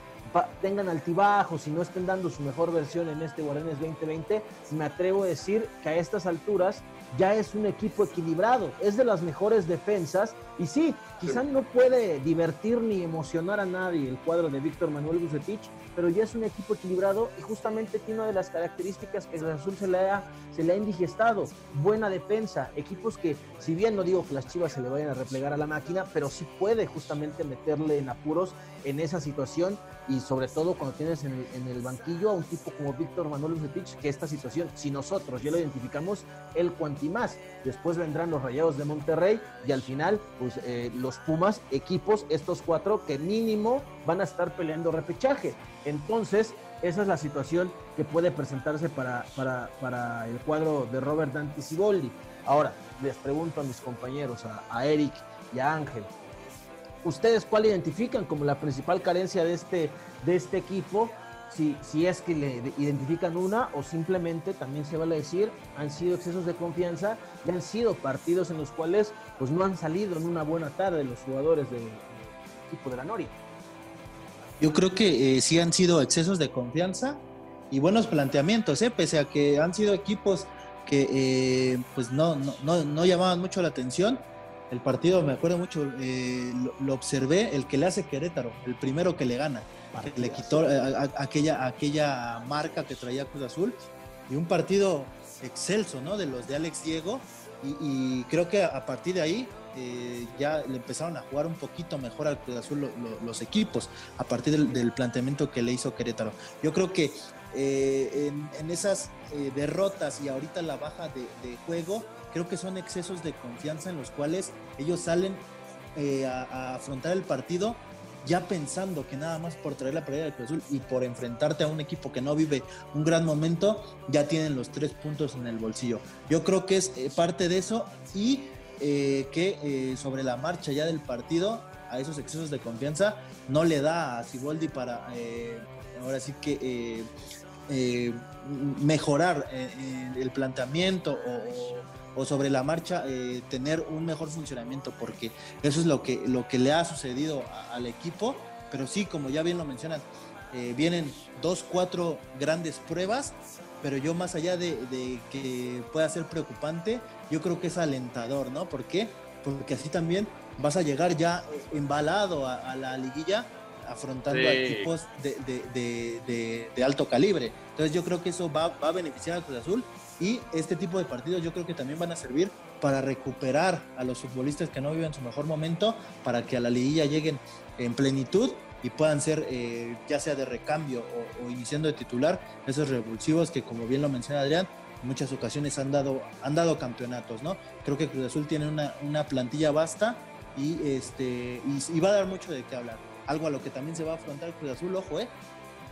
tengan altibajos y no estén dando su mejor versión en este Guardianes 2020, me atrevo a decir que a estas alturas ya es un equipo equilibrado, es de las mejores defensas y sí, quizás no puede divertir ni emocionar a nadie el cuadro de Víctor Manuel Bucetich, pero ya es un equipo equilibrado y justamente tiene una de las características que el Azul se le, ha, se le ha indigestado, buena defensa, equipos que si bien no digo que las Chivas se le vayan a replegar a la máquina, pero sí puede justamente meterle en apuros en esa situación y sobre todo cuando tienes en el, banquillo a un tipo como Víctor Manuel Bucetich, que esta situación, si nosotros ya lo identificamos, el cuanti más. Después vendrán los Rayados de Monterrey y al final, pues eh, los Pumas, equipos, estos cuatro que mínimo van a estar peleando repechaje. Entonces, esa es la situación que puede presentarse para, para, para el cuadro de Robert Dante Siboldi. Ahora, les pregunto a mis compañeros, a Eric y a Ángel, ¿Ustedes cuál identifican como la principal carencia de este, de este equipo? Si, si es que le identifican una o simplemente también se vale decir han sido excesos de confianza y han sido partidos en los cuales pues no han salido en una buena tarde los jugadores del equipo de la Noria. Yo creo que eh, sí han sido excesos de confianza y buenos planteamientos, ¿eh? pese a que han sido equipos que eh, pues no, no, no llamaban mucho la atención el partido, me acuerdo mucho, eh, lo, observé, el que le hace Querétaro, el primero que le gana, que le quitó eh, aquella, aquella marca que traía Cruz Azul, y un partido excelso, ¿no? De los de Alex Diego, y, creo que a partir de ahí eh, ya le empezaron a jugar un poquito mejor al Cruz Azul los equipos, a partir del, planteamiento que le hizo Querétaro. Yo creo que en, esas derrotas y ahorita la baja de juego, creo que son excesos de confianza en los cuales ellos salen eh, a, afrontar el partido ya pensando que nada más por traer la pelea del Cruz Azul y por enfrentarte a un equipo que no vive un gran momento, ya tienen los tres puntos en el bolsillo. Yo creo que es eh, parte de eso y eh, que sobre la marcha ya del partido, a esos excesos de confianza, no le da a Ciboldi para ahora sí que mejorar el planteamiento o o sobre la marcha eh, tener un mejor funcionamiento, porque eso es lo que, lo que le ha sucedido al equipo. Pero sí, como ya bien lo mencionan, eh, vienen dos, cuatro grandes pruebas, pero yo más allá de, que pueda ser preocupante, yo creo que es alentador, ¿no? ¿Por qué? Porque así también vas a llegar ya embalado a, la liguilla afrontando a equipos de, de, alto calibre. Entonces yo creo que eso va, va a beneficiar al Cruz Azul y este tipo de partidos yo creo que también van a servir para recuperar a los futbolistas que no viven su mejor momento, para que a la liguilla lleguen en plenitud y puedan ser, eh, ya sea de recambio o, iniciando de titular, esos revulsivos que, como bien lo menciona Adrián, en muchas ocasiones han dado, han dado campeonatos, ¿no? Creo que Cruz Azul tiene una, una plantilla vasta y, este, y, y, va a dar mucho de qué hablar. Algo a lo que también se va a afrontar Cruz Azul, ojo, ¿eh?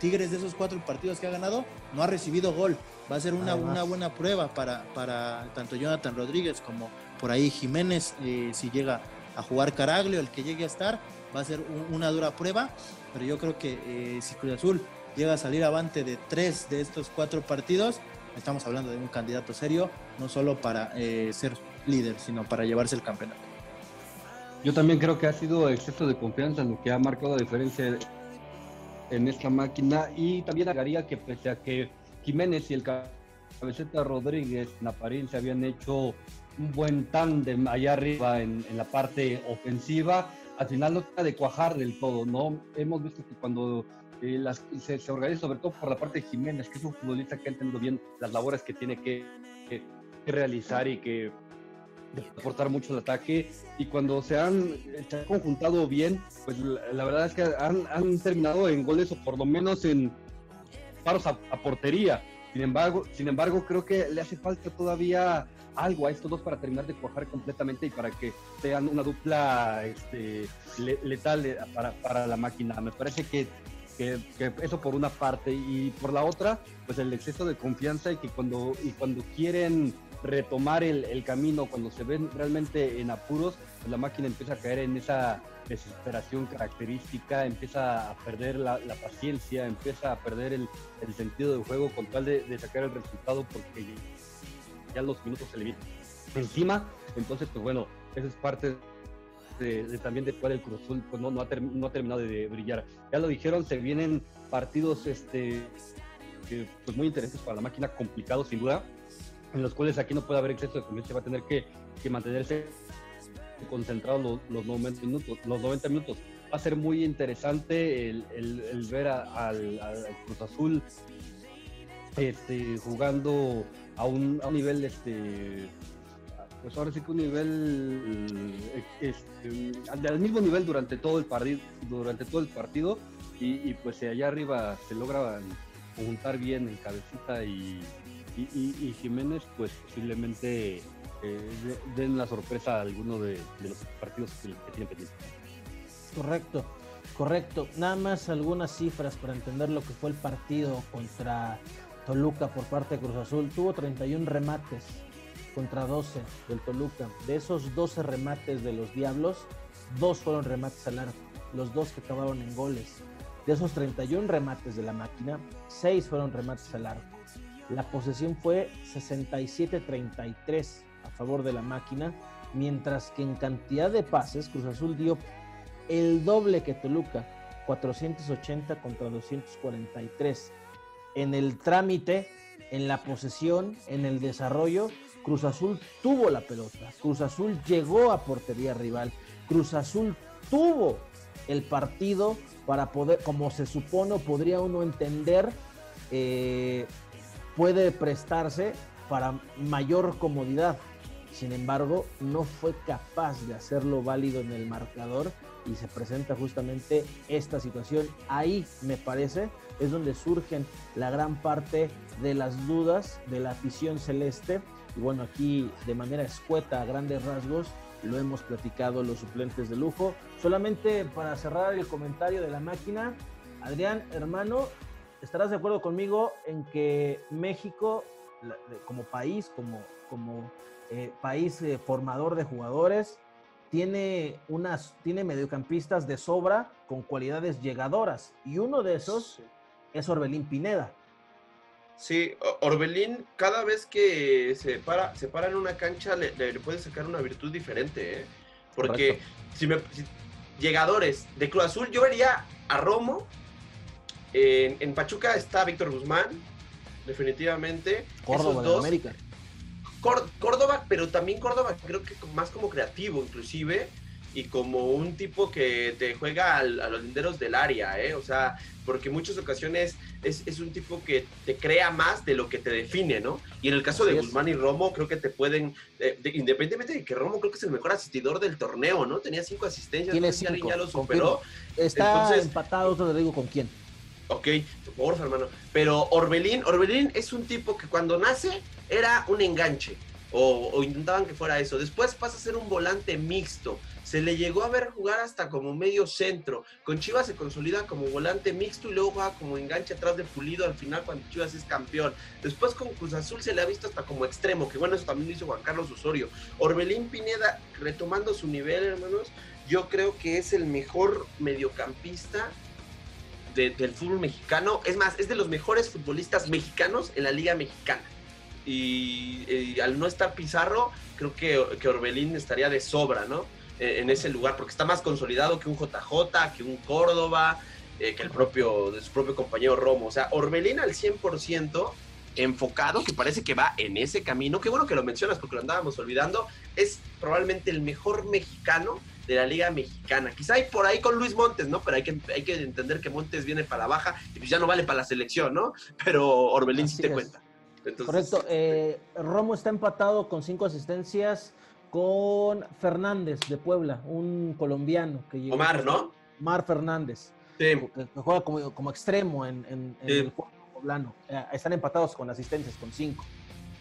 Tigres de esos cuatro partidos que ha ganado no ha recibido gol. Va a ser una, una buena prueba para, para tanto Jonathan Rodríguez como por ahí Jiménez, eh, si llega a jugar Caraglio, el que llegue a estar, va a ser una dura prueba. Pero yo creo que eh, si Cruz Azul llega a salir avante de tres de estos cuatro partidos, estamos hablando de un candidato serio, no solo para eh, ser líder, sino para llevarse el campeonato. Yo también creo que ha sido exceso de confianza en lo que ha marcado la diferencia en esta máquina y también agregaría que pese a que Jiménez y el cabeceta Rodríguez en apariencia habían hecho un buen tándem allá arriba en, la parte ofensiva, al final no está de cuajar del todo, ¿no? Hemos visto que cuando eh, se, organiza, sobre todo por la parte de Jiménez, que es un futbolista que ha entendido bien las labores que tiene que realizar y que de aportar mucho el ataque y cuando se han, conjuntado bien, pues la, verdad es que han, terminado en goles o por lo menos en paros a, portería. Sin embargo, sin embargo, creo que le hace falta todavía algo a estos dos para terminar de cuajar completamente y para que sean una dupla este, letal eh, para, para, la máquina. Me parece que, que, que, eso por una parte y por la otra, pues el exceso de confianza y que cuando, y cuando quieren retomar el, camino cuando se ven realmente en apuros, pues la máquina empieza a caer en esa desesperación característica, empieza a perder la, paciencia, empieza a perder el, sentido del juego con tal de, sacar el resultado porque ya los minutos se le vienen encima. Entonces, pues bueno, esa es parte de, también de cuál el Cruz pues no, no, ha, no ha terminado de, brillar. Ya lo dijeron, se vienen partidos este, pues muy interesantes para la máquina, complicados sin duda, en los cuales aquí no puede haber exceso de confianza, va a tener que, que mantenerse concentrado los, los, 90 minutos, los 90 minutos. Va a ser muy interesante el, el, ver al, al, Cruz Azul este, jugando a un, a un nivel este, pues ahora sí que un nivel este, al mismo nivel durante todo el partido durante todo el partido y, pues allá arriba se logra juntar bien en cabecita y, y, Jiménez pues posiblemente eh, den la sorpresa a alguno de, los partidos que, que tienen pendiente. Correcto, correcto. Nada más algunas cifras para entender lo que fue el partido contra Toluca por parte de Cruz Azul. Tuvo 31 remates, contra 12 del Toluca. De esos 12 remates de los Diablos, dos fueron remates al arco, los dos que acabaron en goles. De esos 31 remates de la máquina, 6 fueron remates al arco. La posesión fue 67-33 a favor de la máquina, mientras que en cantidad de pases Cruz Azul dio el doble que Toluca, 480 contra 243. En el trámite, en la posesión, en el desarrollo, Cruz Azul tuvo la pelota, Cruz Azul llegó a portería rival, Cruz Azul tuvo el partido para poder, como se supone, podría uno entender, eh, puede prestarse para mayor comodidad. Sin embargo, no fue capaz de hacerlo válido en el marcador y se presenta justamente esta situación. Ahí, me parece, es donde surgen la gran parte de las dudas de la afición celeste y bueno, aquí de manera escueta, a grandes rasgos, lo hemos platicado los suplentes de lujo. Solamente para cerrar el comentario de la máquina, Adrián, hermano, ¿estarás de acuerdo conmigo en que México, como país, como, como eh, país eh, formador de jugadores, tiene, unas, tiene mediocampistas de sobra con cualidades llegadoras? Y uno de esos es Orbelín Pineda. Sí, Orbelín cada vez que se para, se para en una cancha le, puede sacar una virtud diferente, ¿eh? Porque si me, llegadores de Cruz Azul, yo vería a Romo. En, Pachuca está Víctor Guzmán, definitivamente. Córdoba de América. Córdoba, pero también Córdoba creo que más como creativo, inclusive y como un tipo que te juega a los linderos del área, ¿eh? O sea, porque en muchas ocasiones es, un tipo que te crea más de lo que te define, ¿no? Y en el caso de Guzmán y Romo, creo que te pueden, eh, independientemente de que Romo creo que es el mejor asistidor del torneo, ¿no? Tenía cinco asistencias, Tiene cinco, ya lo superó. Está empatado, te lo digo con quién. Ok, por favor, hermano. Pero Orbelín, Orbelín es un tipo que cuando nace era un enganche. O, o, intentaban que fuera eso. Después pasa a ser un volante mixto se le llegó a ver jugar hasta como medio centro. Con Chivas se consolida como volante mixto y luego juega como enganche atrás de Pulido al final cuando Chivas es campeón. Después con Cruz Azul se le ha visto hasta como extremo, que bueno, eso también lo hizo Juan Carlos Osorio. Orbelín Pineda, retomando su nivel, hermanos, yo creo que es el mejor mediocampista del fútbol mexicano. Es más, es de los mejores futbolistas mexicanos en la Liga Mexicana. Y, al no estar Pizarro, creo que, que Orbelín estaría de sobra, ¿no? Eh, en ese lugar, porque está más consolidado que un JJ, que un Córdoba, eh, que el propio, de su propio compañero Romo. O sea, Orbelín al 100% enfocado, que parece que va en ese camino. Qué bueno que lo mencionas porque lo andábamos olvidando. Es probablemente el mejor mexicano de la Liga Mexicana. Quizá hay por ahí con Luis Montes, ¿no? Pero hay que, hay que entender que Montes viene para la baja y pues ya no vale para la selección, ¿no? Pero Orbelín sí te cuenta. Correcto. Eh, Romo está empatado con cinco asistencias con Fernández de Puebla, un colombiano que llegó. Omar, ¿no? Omar Fernández. Sí. Que, juega como, extremo en, el juego poblano. Eh, están empatados con asistencias, con cinco.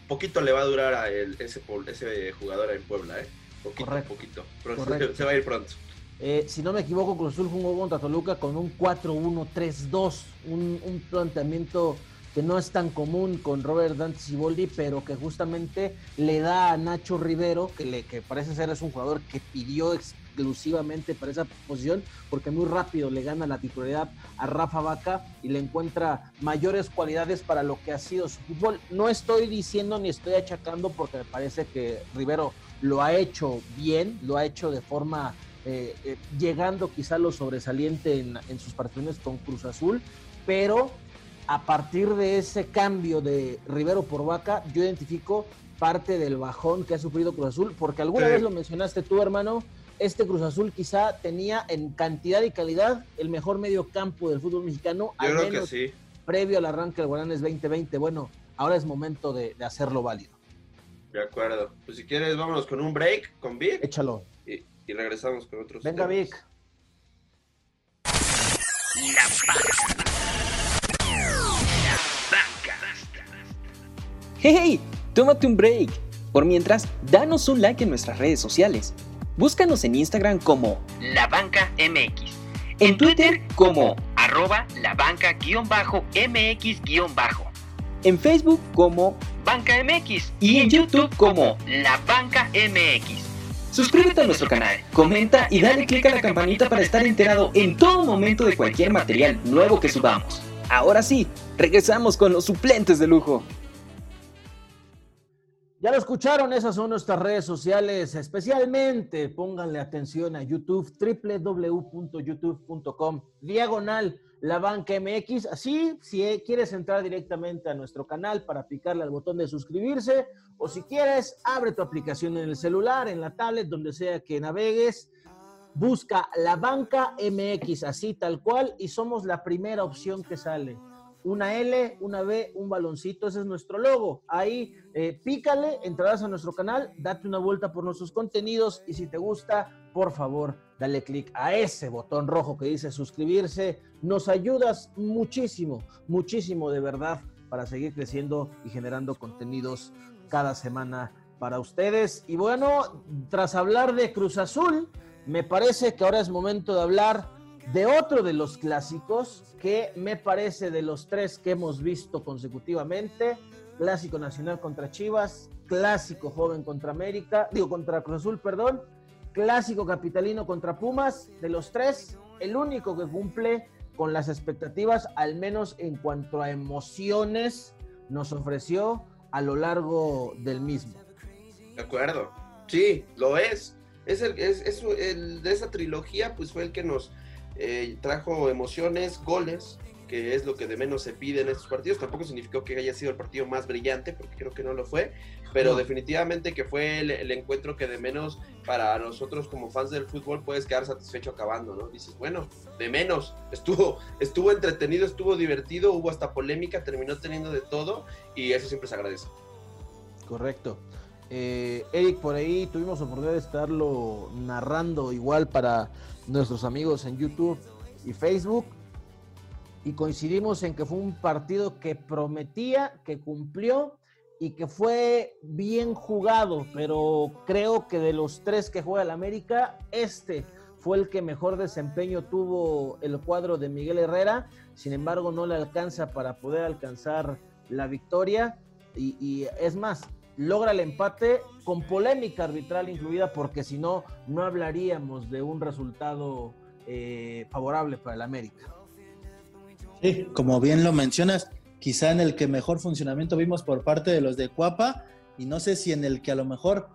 Poquito le va a durar a ese, ese jugador en Puebla, ¿eh? Poquito, Correcto. poquito. Correcto. Se, va a ir pronto. Eh, si no me equivoco, Cruz Azul jugó contra Toluca con un 4-1-3-2, un, un planteamiento que no es tan común con Robert Dante Siboldi, pero que justamente le da a Nacho Rivero, que, le, que parece ser es un jugador que pidió exclusivamente para esa posición, porque muy rápido le gana la titularidad a Rafa Vaca y le encuentra mayores cualidades para lo que ha sido su fútbol. No estoy diciendo ni estoy achacando porque me parece que Rivero lo ha hecho bien, lo ha hecho de forma eh, eh, llegando quizá lo sobresaliente en, en sus partidos con Cruz Azul, pero a partir de ese cambio de Rivero por Vaca, yo identifico parte del bajón que ha sufrido Cruz Azul, porque alguna Sí. vez lo mencionaste tú, hermano, este Cruz Azul quizá tenía en cantidad y calidad el mejor medio campo del fútbol mexicano, Yo al creo que menos sí. previo al arranque del Guaranes 2020. Bueno, ahora es momento de, de hacerlo válido. De acuerdo. Pues si quieres, vámonos con un break con Vic Échalo. y, y regresamos con otros. Venga, temas. Vic. La banca. La banca. ¡Hey! Tómate un break. Por mientras, danos un like en nuestras redes sociales. Búscanos en Instagram como, La banca MX. en Twitter como, Arroba la banca guion bajo MX guion bajo. en Facebook como Banca MX. y en YouTube como. La banca MX. Suscríbete a nuestro canal, comenta y dale click a la campanita para estar enterado en todo momento de cualquier material nuevo que subamos. Ahora sí, regresamos con los suplentes de lujo. Ya lo escucharon, esas son nuestras redes sociales. Especialmente pónganle atención a YouTube, www.youtube.com, diagonal la banca MX. Así, si quieres entrar directamente a nuestro canal para picarle al botón de suscribirse, o si quieres, abre tu aplicación en el celular, en la tablet, donde sea que navegues. Busca la banca MX, así tal cual, y somos la primera opción que sale una L, una B, un baloncito, ese es nuestro logo. Ahí eh, pícale, entrarás a nuestro canal, date una vuelta por nuestros contenidos y si te gusta, por favor, dale clic a ese botón rojo que dice suscribirse. Nos ayudas muchísimo, muchísimo de verdad para seguir creciendo y generando contenidos cada semana para ustedes. Y bueno, tras hablar de Cruz Azul, me parece que ahora es momento de hablar de otro de los clásicos que me parece de los tres que hemos visto consecutivamente, clásico nacional contra Chivas, clásico joven contra América, digo contra Cruz Azul, perdón, clásico capitalino contra Pumas, de los tres, el único que cumple con las expectativas, al menos en cuanto a emociones, nos ofreció a lo largo del mismo. De acuerdo. Sí, lo es. Es el, es, es el de esa trilogía, pues fue el que nos eh, trajo emociones, goles, que es lo que de menos se pide en estos partidos. Tampoco significó que haya sido el partido más brillante, porque creo que no lo fue, pero No. definitivamente que fue el, el encuentro que de menos para nosotros como fans del fútbol puedes quedar satisfecho acabando, ¿no? Dices, bueno, de menos, estuvo, estuvo entretenido, estuvo divertido, hubo hasta polémica, terminó teniendo de todo y eso siempre se agradece. Correcto. Eh, Eric, por ahí tuvimos oportunidad de estarlo narrando igual para nuestros amigos en YouTube y Facebook. Y coincidimos en que fue un partido que prometía, que cumplió y que fue bien jugado. Pero creo que de los tres que juega el América, este fue el que mejor desempeño tuvo el cuadro de Miguel Herrera. Sin embargo, no le alcanza para poder alcanzar la victoria. Y, y es más, logra el empate con polémica arbitral incluida, porque si no, no hablaríamos de un resultado eh, favorable para el América. Sí, como bien lo mencionas, quizá en el que mejor funcionamiento vimos por parte de los de Cuapa y no sé si en el que a lo mejor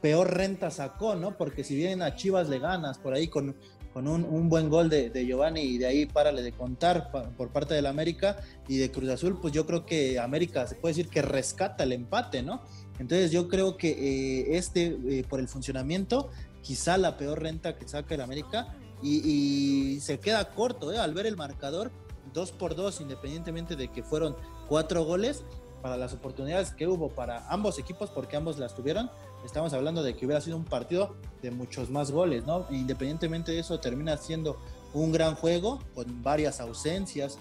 peor renta sacó, ¿no? Porque si bien a Chivas le ganas por ahí con, con un, buen gol de, Giovanni y de ahí párale de contar por parte del América y de Cruz Azul, pues yo creo que América se puede decir que rescata el empate, ¿no? Entonces yo creo que eh, este, eh, por el funcionamiento, quizá la peor renta que saca el América y, se queda corto, ¿eh? Al ver el marcador, dos por dos, independientemente de que fueron cuatro goles, para las oportunidades que hubo para ambos equipos, porque ambos las tuvieron, estamos hablando de que hubiera sido un partido de muchos más goles, ¿no? E independientemente de eso, termina siendo un gran juego con varias ausencias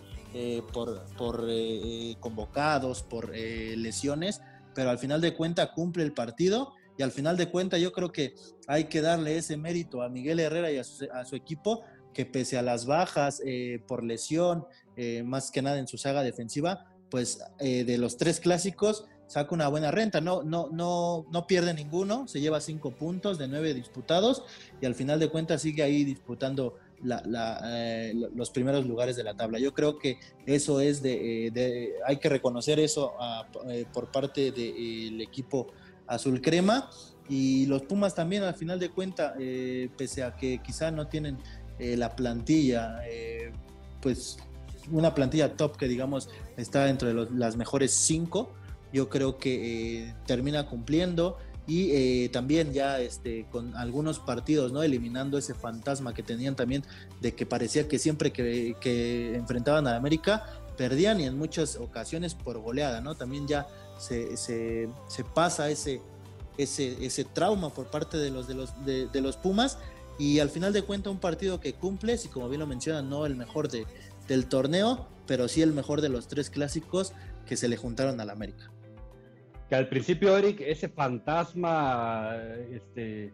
por, por convocados, por lesiones, pero al final de cuenta cumple el partido y al final de cuenta yo creo que hay que darle ese mérito a Miguel Herrera y a su, a su equipo que pese a las bajas eh, por lesión, eh, más que nada en su saga defensiva, pues eh, de los tres clásicos saca una buena renta, no, no, no, no pierde ninguno, se lleva cinco puntos de nueve disputados y al final de cuentas sigue ahí disputando la, la, eh, los primeros lugares de la tabla. Yo creo que eso es de, de hay que reconocer eso eh, por parte del de, equipo azul crema Y los Pumas también, al final de cuentas, eh, pese a que quizá no tienen eh, la plantilla, eh, pues una plantilla top que digamos está dentro de las mejores cinco, yo creo que termina cumpliendo y también ya este, con algunos partidos, ¿no? Eliminando ese fantasma que tenían también de que parecía que siempre que, enfrentaban a América perdían y en muchas ocasiones por goleada, ¿no? También ya se, se, pasa ese, ese, ese trauma por parte de los, de, los, de, los Pumas y al final de cuentas un partido que cumple, y como bien lo mencionan, no el mejor de, del torneo, pero sí el mejor de los tres clásicos que se le juntaron al América. Que al principio, Eric, ese fantasma este,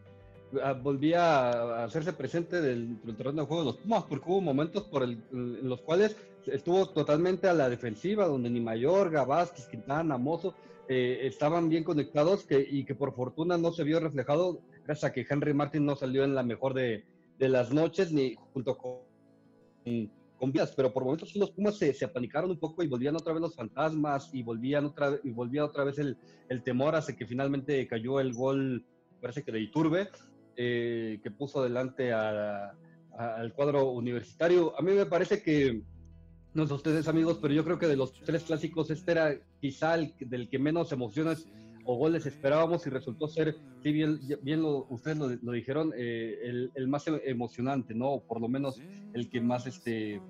volvía a hacerse presente del, del terreno de juego de los Pumas, porque hubo momentos por en los cuales estuvo totalmente a la defensiva, donde ni Mayorga, Vázquez, Quintana, Mozo eh, estaban bien conectados y que por fortuna no se vio reflejado gracias a que Henry Martin no salió en la mejor de, de las noches ni junto con, con pero por momentos los Pumas se, apanicaron un poco y volvían otra vez los fantasmas y volvían otra, y volvía otra vez el, temor hasta que finalmente cayó el gol, parece que de Iturbe, eh, que puso adelante al cuadro universitario. A mí me parece que no sé ustedes amigos, pero yo creo que de los tres clásicos este era quizá el del que menos emociones o goles esperábamos y resultó ser, si bien, bien lo, ustedes lo, dijeron, eh, el, el, más emocionante, ¿no? Por lo menos el que más este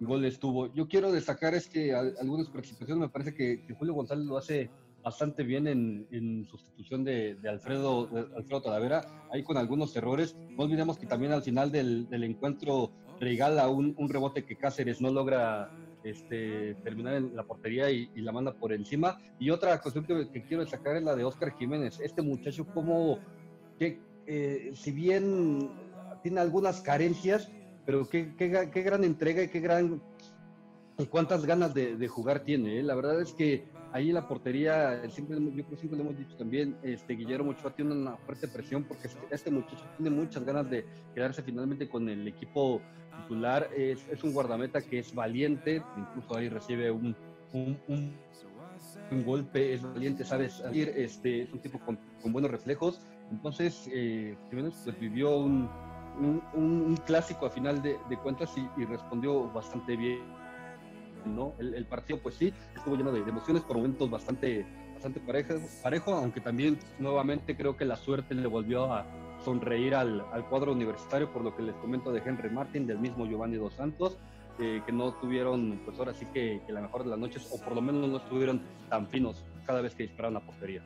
goles tuvo. Yo quiero destacar es que algunas participaciones me parece que, Julio González lo hace bastante bien en, en sustitución de, de Alfredo, de Alfredo Talavera, ahí con algunos errores. No olvidemos que también al final del, del encuentro regala un, un, rebote que Cáceres no logra este, terminar en la portería y, la manda por encima. Y otra cuestión que, quiero destacar es la de Oscar Jiménez. Este muchacho, como que eh, si bien tiene algunas carencias, pero qué, gran entrega y qué gran y cuántas ganas de, de jugar tiene. ¿eh? La verdad es que ahí en la portería, siempre, yo creo que siempre lo hemos dicho también, este, Guillermo Ochoa tiene una fuerte presión porque este, este muchacho tiene muchas ganas de quedarse finalmente con el equipo titular. Es, es un guardameta que es valiente, incluso ahí recibe un, un, un, un golpe, es valiente, sabe salir, este, es un tipo con, con buenos reflejos. Entonces, eh, pues, vivió un, un, clásico a final de, de cuentas y, y respondió bastante bien ¿no? El, partido, pues sí, estuvo lleno de, emociones, por momentos bastante, bastante parejo, parejo, aunque también nuevamente creo que la suerte le volvió a sonreír al, al cuadro universitario, por lo que les comento de Henry Martin, del mismo Giovanni Dos Santos, eh, que no tuvieron, pues ahora sí que, que, la mejor de las noches, o por lo menos no estuvieron tan finos cada vez que dispararon la portería.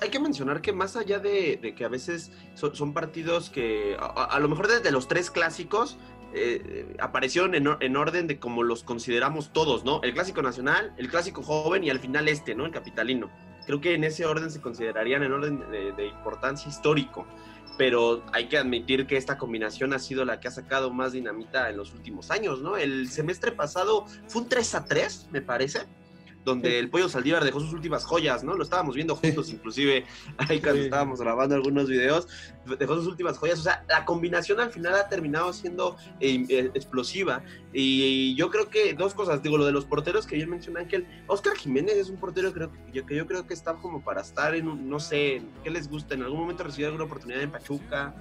Hay que mencionar que más allá de, de que a veces son, son partidos que a, a, lo mejor desde los tres clásicos eh, aparecieron en, en, orden de como los consideramos todos, ¿no? El clásico nacional, el clásico joven y al final este, ¿no? El capitalino. Creo que en ese orden se considerarían en orden de, de importancia histórico, pero hay que admitir que esta combinación ha sido la que ha sacado más dinamita en los últimos años, ¿no? El semestre pasado fue un 3 a 3, me parece donde el Pollo Saldívar dejó sus últimas joyas, ¿no? Lo estábamos viendo juntos, inclusive, ahí cuando sí. estábamos grabando algunos videos, dejó sus últimas joyas. O sea, la combinación al final ha terminado siendo eh, eh, explosiva. Y yo creo que dos cosas, digo, lo de los porteros que bien mencionó Ángel, Oscar Jiménez es un portero creo, que, yo, que yo creo que está como para estar en un, no sé, ¿qué les gusta? En algún momento recibir alguna oportunidad en Pachuca,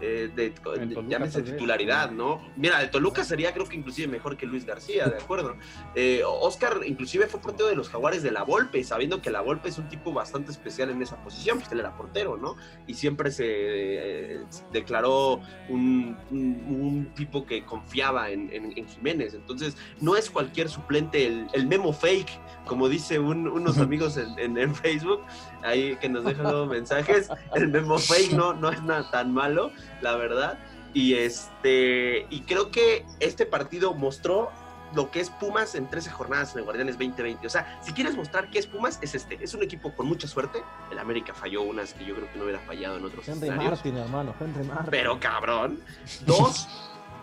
eh, de, de llámese titularidad, ¿no? Mira, de Toluca sería creo que inclusive mejor que Luis García, ¿de acuerdo? Eh, Oscar inclusive fue portero de los Jaguares de la Volpe, sabiendo que la Volpe es un tipo bastante especial en esa posición, pues él era portero, ¿no? Y siempre se eh, declaró un, un, un, tipo que confiaba en, en, en, Jiménez, entonces no es cualquier suplente, el, el memo fake, como dice un, unos amigos en, en, Facebook, ahí que nos dejan los mensajes, el memo fake no, no es nada tan malo, la verdad. Y este y creo que este partido mostró lo que es Pumas en 13 jornadas en el Guardianes 2020. O sea, si quieres mostrar qué es Pumas, es este. Es un equipo con mucha suerte. El América falló unas que yo creo que no hubiera fallado en otros Henry Martin, hermano, Henry Martin. Pero cabrón. Dos,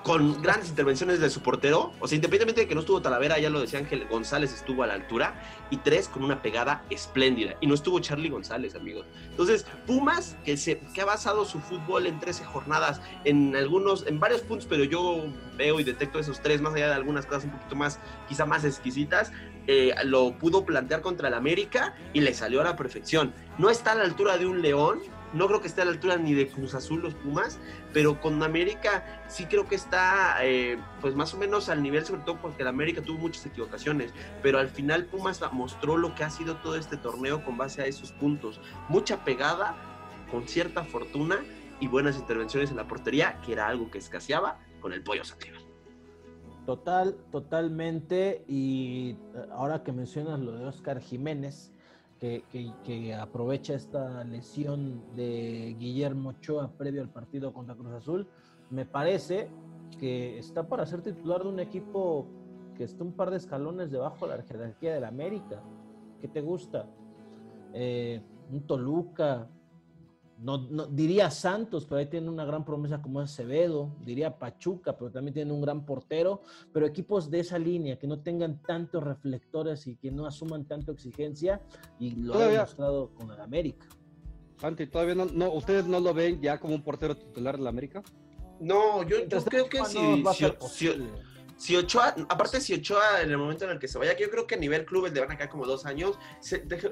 con grandes intervenciones de su portero. O sea, independientemente de que no estuvo Talavera, ya lo decía Ángel, González estuvo a la altura. Y tres, con una pegada espléndida. Y no estuvo Charlie González, amigos. Entonces, Pumas, que, se, que ha basado su fútbol en 13 jornadas, en algunos, en varios puntos, pero yo veo y detecto esos tres, más allá de algunas cosas un poquito más, quizá más exquisitas, eh, lo pudo plantear contra el América y le salió a la perfección. No está a la altura de un León, no creo que esté a la altura ni de Cruz Azul los Pumas, pero con América sí creo que está eh, pues más o menos al nivel, sobre todo porque el América tuvo muchas equivocaciones, pero al final Pumas mostró lo que ha sido todo este torneo con base a esos puntos. Mucha pegada, con cierta fortuna y buenas intervenciones en la portería, que era algo que escaseaba con el pollo Santiago. Total, totalmente. Y eh, ahora que mencionas lo de Oscar Jiménez, que, aprovecha esta lesión de Guillermo Ochoa previo al partido contra Cruz Azul, me parece que está para ser titular de un equipo que está un par de escalones debajo de la jerarquía del América. ¿Qué te gusta? Eh, un Toluca, no, diría Santos, pero ahí tiene una gran promesa como Acevedo, diría Pachuca, pero también tiene un gran portero, pero equipos de esa línea que no tengan tantos reflectores y que no asuman tanto exigencia, y lo ha demostrado con el América. Santi, todavía no, ustedes no lo ven ya como un portero titular de la América? No, yo, creo que sí si Ochoa, aparte si Ochoa en el momento en el que se vaya, que yo creo que a nivel clubes le van a quedar como dos años,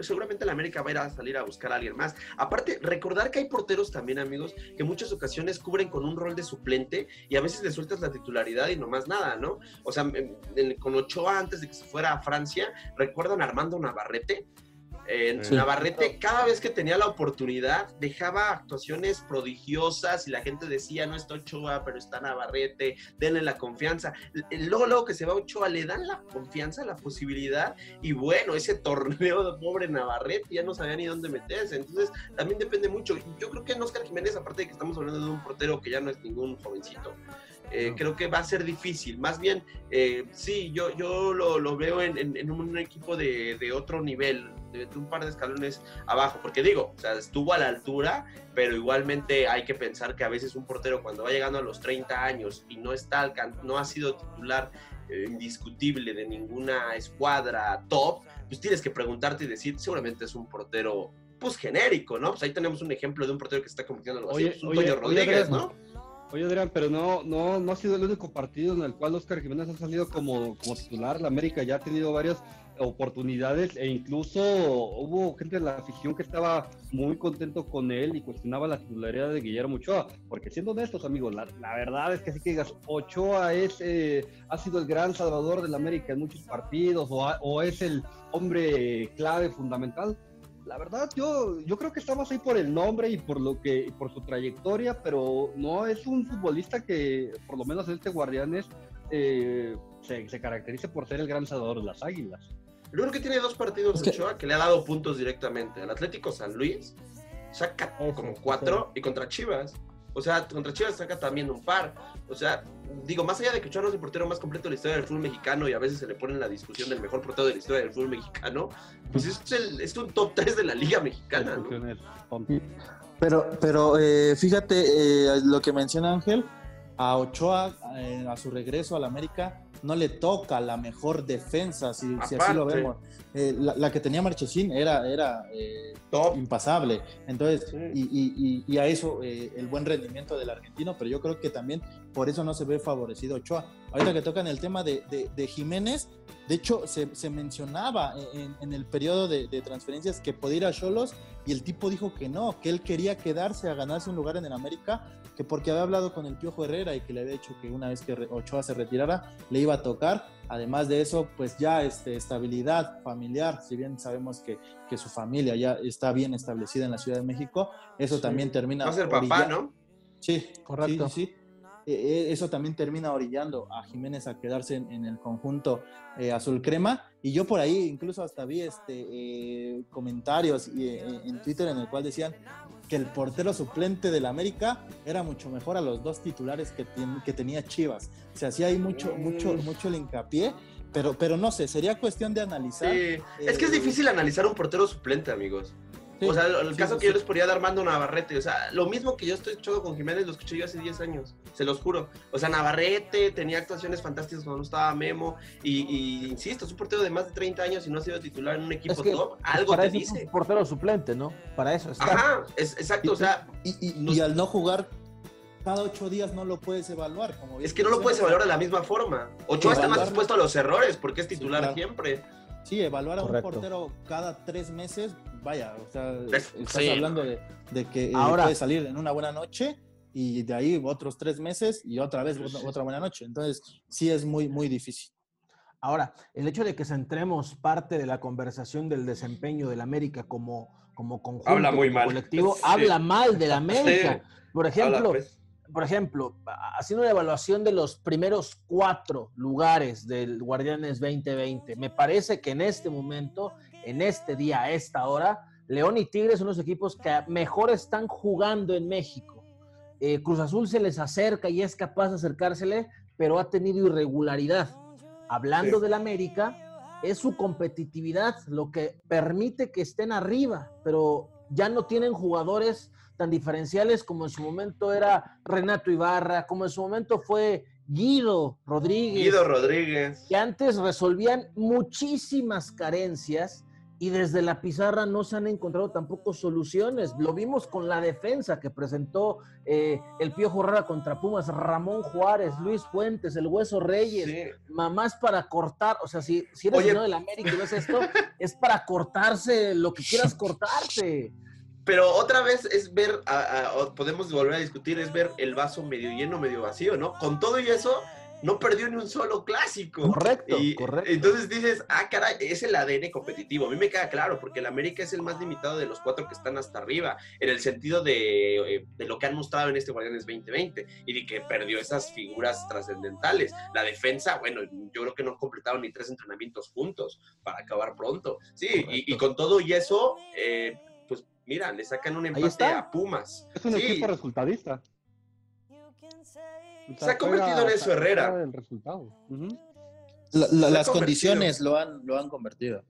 seguramente la América va a ir a salir a buscar a alguien más. Aparte, recordar que hay porteros también, amigos, que muchas ocasiones cubren con un rol de suplente y a veces le sueltas la titularidad y no más nada, ¿no? O sea, con Ochoa antes de que se fuera a Francia, ¿recuerdan a Armando Navarrete? En Navarrete, cada vez que tenía la oportunidad, dejaba actuaciones prodigiosas y la gente decía, no está Ochoa, pero está Navarrete, denle la confianza. Luego, luego que se va Ochoa, le dan la confianza, la posibilidad, y bueno, ese torneo de pobre Navarrete ya no sabía ni dónde meterse. Entonces, también depende mucho. Yo creo que en Oscar Jiménez, aparte de que estamos hablando de un portero que ya no es ningún jovencito, eh, creo que va a ser difícil. Más bien, eh, sí, yo, yo lo, lo veo en, en, un equipo de, de otro nivel, un par de escalones abajo, porque digo, o sea, estuvo a la altura, pero igualmente hay que pensar que a veces un portero cuando va llegando a los 30 años y no está no ha sido titular eh, indiscutible de ninguna escuadra top, pues tienes que preguntarte y decir, seguramente es un portero pues genérico, ¿no? Pues ahí tenemos un ejemplo de un portero que está convirtiendo en algo así, pues, un Toño Rodríguez, ¿no? Oye, Adrián, pero no, no, no ha sido el único partido en el cual Oscar Jiménez ha salido como, como titular. La América ya ha tenido varias oportunidades e incluso hubo gente de la afición que estaba muy contento con él y cuestionaba la titularidad de Guillermo Ochoa, porque siendo honestos amigos, la, verdad es que así que digas, Ochoa es, eh, ha sido el gran salvador de la América en muchos partidos o, o es el hombre clave fundamental, la verdad, yo, yo creo que estamos ahí por el nombre y por lo que, por su trayectoria, pero no es un futbolista que, por lo menos este Guardianes, eh, se, se, por ser el gran salvador de las águilas. Yo creo que tiene dos partidos de Ochoa que le ha dado puntos directamente. El Atlético San Luis saca como cuatro y contra Chivas. O sea, contra Chivas saca también un par. O sea, digo, más allá de que Ochoa no es el portero más completo de la historia del fútbol mexicano y a veces se le pone en la discusión del mejor portero de la historia del fútbol mexicano, pues es, el, es un top 3 de la liga mexicana. ¿no? Pero, pero eh, fíjate eh, lo que menciona Ángel, a Ochoa, eh, a su regreso a la América, no le toca la mejor defensa, si, así lo vemos. Eh, la, que tenía Marchesín era, era eh, impasable. Entonces, y, a eso eh, el buen rendimiento del argentino, pero yo creo que también por eso no se ve favorecido Ochoa. Ahorita que tocan el tema de, Jiménez, de hecho se, mencionaba en, el periodo de, transferencias que podía ir a Cholos y el tipo dijo que no, que él quería quedarse a ganarse un lugar en el América, que porque había hablado con el Piojo Herrera y que le había dicho que una vez que Ochoa se retirara, le iba a tocar. Además de eso, pues ya este, estabilidad familiar, si bien sabemos que, que su familia ya está bien establecida en la Ciudad de México, eso también termina... Va a ser papá, ¿no? Sí, correcto. Sí, e, eso también termina orillando a Jiménez a quedarse en, el conjunto eh, azul crema. Y yo por ahí incluso hasta vi este, eh, comentarios eh, en Twitter en el cual decían que el portero suplente del América era mucho mejor a los dos titulares que, que tenía Chivas. O sea, sí hay mucho, mucho, mm. mucho el hincapié. Pero, pero no sé, sería cuestión de analizar. es que es difícil analizar un portero suplente, amigos o sea, el caso que yo les podría dar Armando Navarrete, o sea, lo mismo que yo estoy escuchando con Jiménez, lo escuché yo hace 10 años, se los juro. O sea, Navarrete tenía actuaciones fantásticas cuando no estaba Memo, y, insisto, es un portero de más de 30 años y no ha sido titular en un equipo top, algo te dice. Es un portero suplente, ¿no? Para eso está. Ajá, es, exacto, o sea. Y, al no jugar cada ocho días no lo puedes evaluar. Como es que no lo puedes evaluar de la misma forma. Ochoa está más expuesto a los errores porque es titular siempre. Sí, evaluar a Correcto. un portero cada tres meses, vaya, o sea, Es- estás sí, hablando de, de que eh, Ahora- puede salir en una buena noche y de ahí otros tres meses y otra vez otra- otra buena noche. Entonces, sí es muy, muy difícil. Ahora, el hecho de que centremos parte de la conversación del desempeño del América como, como conjunto, Habla muy como mal. colectivo, Sí. habla mal del América. Por ejemplo, Habla, pues. por ejemplo, haciendo una evaluación de los primeros cuatro lugares del Guardianes 2020, me parece que en este momento, en este día, a esta hora, León y Tigres son los equipos que mejor están jugando en México. Eh, Cruz Azul se les acerca y es capaz de acercársele, pero ha tenido irregularidad. Hablando Sí. del América, es su competitividad lo que permite que estén arriba, pero ya no tienen jugadores tan diferenciales como en su momento era Renato Ibarra, como en su momento fue Guido Rodríguez, Guido Rodríguez. que antes resolvían muchísimas carencias y desde la pizarra no se han encontrado tampoco soluciones. Lo vimos con la defensa que presentó eh, el Piojo Herrera contra Pumas, Ramón Juárez, Luis Fuentes, el Hueso Reyes, Sí. mamás para cortar, o sea, si, si eres señor del América y ves esto, es para cortarse lo que quieras cortarte. Pero otra vez es ver, a- podemos volver a discutir, es ver el vaso medio lleno, medio vacío, ¿no? Con todo y eso, no perdió ni un solo clásico. Correcto, Y correcto. Entonces dices, ah, caray, es el ADN competitivo. A mí me queda claro, porque el América es el más limitado de los cuatro que están hasta arriba, en el sentido de, eh, de lo que han mostrado en este Guardianes 2020 y de que perdió esas figuras trascendentales. La defensa, bueno, yo creo que no completaron ni tres entrenamientos juntos para acabar pronto. Sí, y, con todo y eso, eh, pues mira, le sacan un empate a Pumas. Es un Sí, equipo resultadista. Se ha convertido en eso, Herrera. El resultado. La- la- las convertido. condiciones lo han, lo han convertido.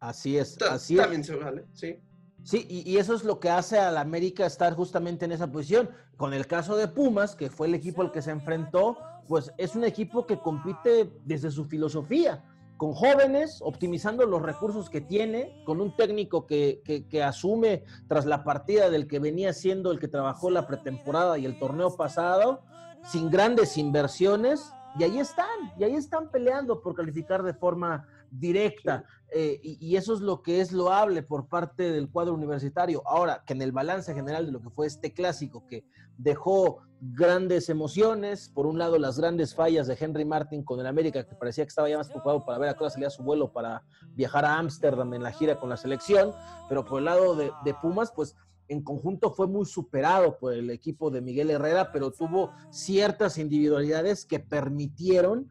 Así es, ta- así es. también se vale, sí. Sí, y, y eso es lo que hace al América estar justamente en esa posición. Con el caso de Pumas, que fue el equipo al que se enfrentó, pues es un equipo que compite desde su filosofía, con jóvenes, optimizando los recursos que tiene, con un técnico que, que- que asume tras la partida del que venía siendo el que trabajó la pretemporada y el torneo pasado, sin grandes inversiones, y ahí están, y ahí están peleando por calificar de forma directa. Eh, y, y eso es lo que es loable por parte del cuadro universitario. Ahora, que en el balance general de lo que fue este clásico, que dejó grandes emociones, por un lado las grandes fallas de Henry Martin con el América, que parecía que estaba ya más preocupado para ver a hora salía su vuelo para viajar a Ámsterdam en la gira con la selección, pero por el lado de, de Pumas, pues en conjunto fue muy superado por el equipo de Miguel Herrera, pero tuvo ciertas individualidades que permitieron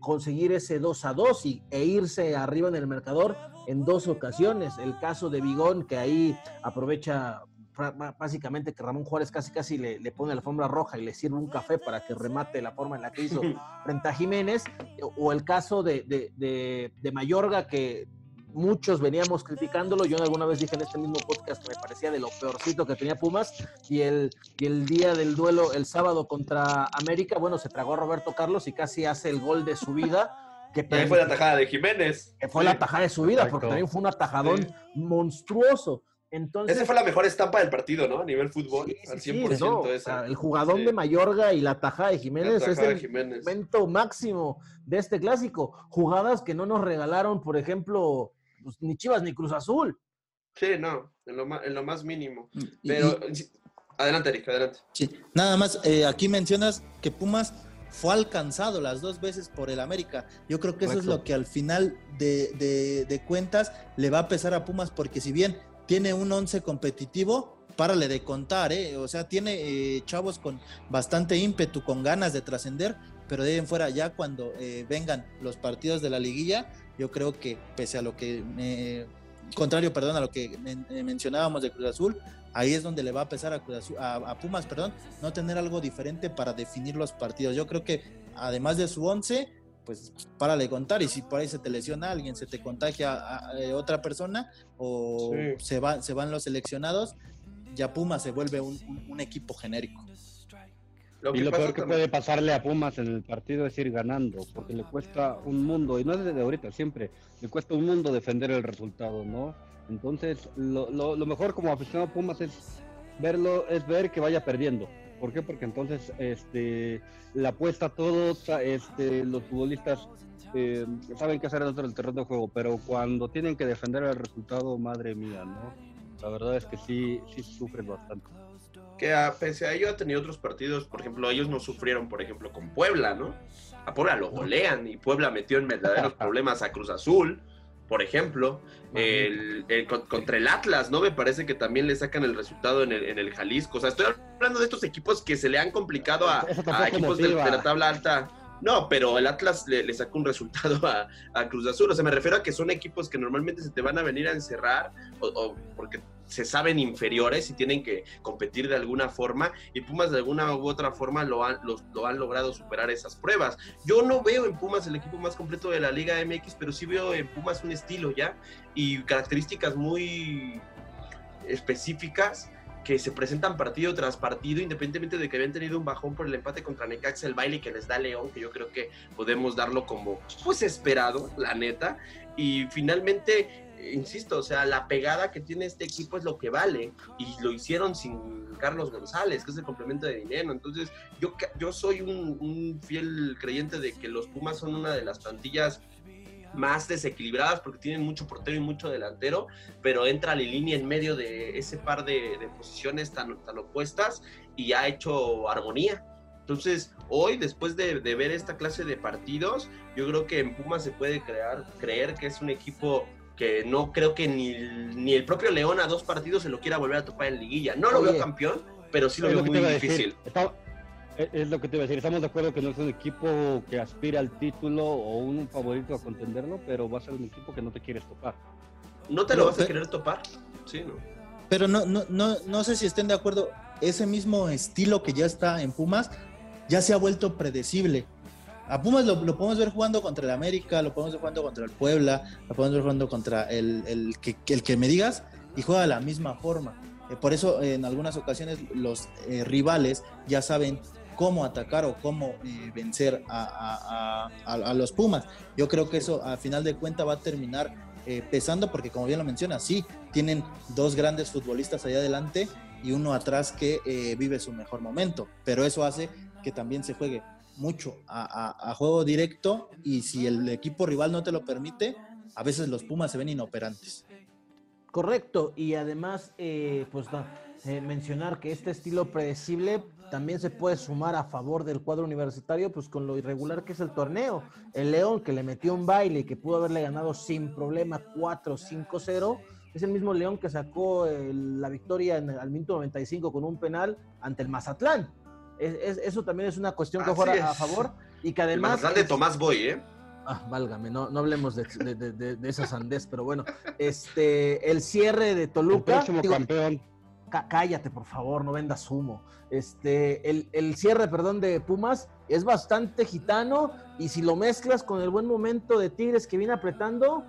conseguir ese 2 a 2 y, e irse arriba en el marcador en dos ocasiones. El caso de Vigón, que ahí aprovecha básicamente que Ramón Juárez casi casi le, le pone la alfombra roja y le sirve un café para que remate la forma en la que hizo frente a Jiménez, o el caso de, de, de, de Mayorga, que muchos veníamos criticándolo, yo alguna vez dije en este mismo podcast que me parecía de lo peorcito que tenía Pumas, y el, y el día del duelo, el sábado contra América, bueno, se tragó a Roberto Carlos y casi hace el gol de su vida. Que, Ahí fue la tajada de Jiménez. que fue Sí. la tajada de su vida, porque también fue un atajadón Sí. monstruoso. Entonces, Esa fue la mejor estampa del partido, ¿no? A nivel fútbol. Sí, sí, al sí, 100% no, o esa. sea, el jugadón Sí. de Mayorga y la tajada de Jiménez es tajada el Jiménez. momento máximo de este clásico. Jugadas que no nos regalaron, por ejemplo, pues, ni Chivas ni Cruz Azul. Sí, no, en lo más, en lo más mínimo. Y- Pero, adelante, Eric, adelante. Sí, nada más, eh, aquí mencionas que Pumas fue alcanzado las dos veces por el América. Yo creo que eso es lo que al final de, de- de cuentas le va a pesar a Pumas, porque si bien tiene un once competitivo, párale de contar, ¿eh? O sea, tiene eh, chavos con bastante ímpetu, con ganas de trascender, pero de ahí en fuera, ya cuando eh, vengan los partidos de la liguilla, yo creo que pese a lo que, eh, contrario, perdón, a lo que men- eh, mencionábamos de Cruz Azul, ahí es donde le va a pesar a, Cruz Azul- a, a Pumas, perdón, no tener algo diferente para definir los partidos. Yo creo que además de su 11, pues párale contar y si por ahí se te lesiona alguien, se te contagia a, a- a otra persona o Sí. se, va, se van los seleccionados, ya Pumas se vuelve un, un- un equipo genérico. Lo Y lo peor que también- puede pasarle a Pumas en el partido es ir ganando, porque le cuesta un mundo, y no es desde ahorita, siempre, le cuesta un mundo defender el resultado, ¿no? Entonces, lo, lo- lo mejor como aficionado a Pumas es verlo, es ver que vaya perdiendo. ¿Por qué? Porque entonces este, la apuesta a todos, este, los futbolistas eh, saben qué hacer dentro del terreno de juego, pero cuando tienen que defender el resultado, madre mía, ¿no? La verdad es que sí, sí sufren bastante. Que a, pese a ello ha tenido otros partidos, por ejemplo, ellos no sufrieron, por ejemplo, con Puebla, ¿no? A Puebla lo golean y Puebla metió en verdaderos problemas a Cruz Azul, por ejemplo, el, contra el Atlas, ¿no? Me parece que también le sacan el resultado en el, en el Jalisco. O sea, estoy hablando de estos equipos que se le han complicado a, a equipos de, de, la tabla alta no, pero el Atlas le, sacó un resultado a, Cruz Azul. O sea, me refiero a que son equipos que normalmente se te van a venir a encerrar o, porque se saben inferiores y tienen que competir de alguna forma. Y Pumas de alguna u otra forma lo han, lo han logrado superar esas pruebas. Yo no veo en Pumas el equipo más completo de la Liga MX, pero sí veo en Pumas un estilo ya y características muy específicas que se presentan partido tras partido, independientemente de que habían tenido un bajón por el empate contra Necaxa, el baile que les da León, que yo creo que podemos darlo como pues esperado, la neta. Y finalmente, insisto, o sea, la pegada que tiene este equipo es lo que vale. Y lo hicieron sin Carlos González, que es el complemento de dinero. Entonces, yo, yo soy un, fiel creyente de que los Pumas son una de las plantillas más desequilibradas porque tienen mucho portero y mucho delantero, pero entra Lilini en medio de ese par de, posiciones tan, tan, opuestas y ha hecho armonía. Entonces, hoy, después de, ver esta clase de partidos, yo creo que en Pumas se puede crear, creer que es un equipo que no creo que ni, ni el propio León a dos partidos se lo quiera volver a topar en liguilla. No lo veo campeón, pero sí lo veo muy difícil. Eh, es lo que te iba a decir, estamos de acuerdo que no es un equipo que aspira al título o un favorito a contenderlo, pero va a ser un equipo que no te quieres topar. ¿No te lo vas a querer topar? Sí, ¿no? Pero no, no, no, no sé si estén de acuerdo, ese mismo estilo que ya está en Pumas ya se ha vuelto predecible. A Pumas lo, podemos ver jugando contra el América, lo podemos ver jugando contra el Puebla, lo podemos ver jugando contra el, el, que, el que me digas y juega de la misma forma. Eh, por eso en algunas ocasiones los eh, rivales ya saben cómo atacar o cómo eh, vencer a, los Pumas. Yo creo que eso a final de cuentas va a terminar eh, pesando porque como bien lo menciona, sí, tienen dos grandes futbolistas allá adelante y uno atrás que vive su mejor momento, pero eso hace que también se juegue mucho a, juego directo y si el equipo rival no te lo permite, a veces los Pumas se ven inoperantes. Correcto, y además, pues mencionar que este estilo predecible también se puede sumar a favor del cuadro universitario, pues con lo irregular que es el torneo. El León que le metió un baile y que pudo haberle ganado sin problema 4-5-0, es el mismo León que sacó la victoria en, al minuto 95 con un penal ante el Mazatlán. Eso también es una cuestión que juega a favor y que además... El de Tomás Boy, ¿eh? Ah, válgame, no, no hablemos de, de, de, esa sandés, pero bueno, este, el cierre de Toluca. El campeón cállate, por favor, no vendas humo. Este, el, cierre, perdón, de Pumas es bastante gitano y si lo mezclas con el buen momento de Tigres que viene apretando,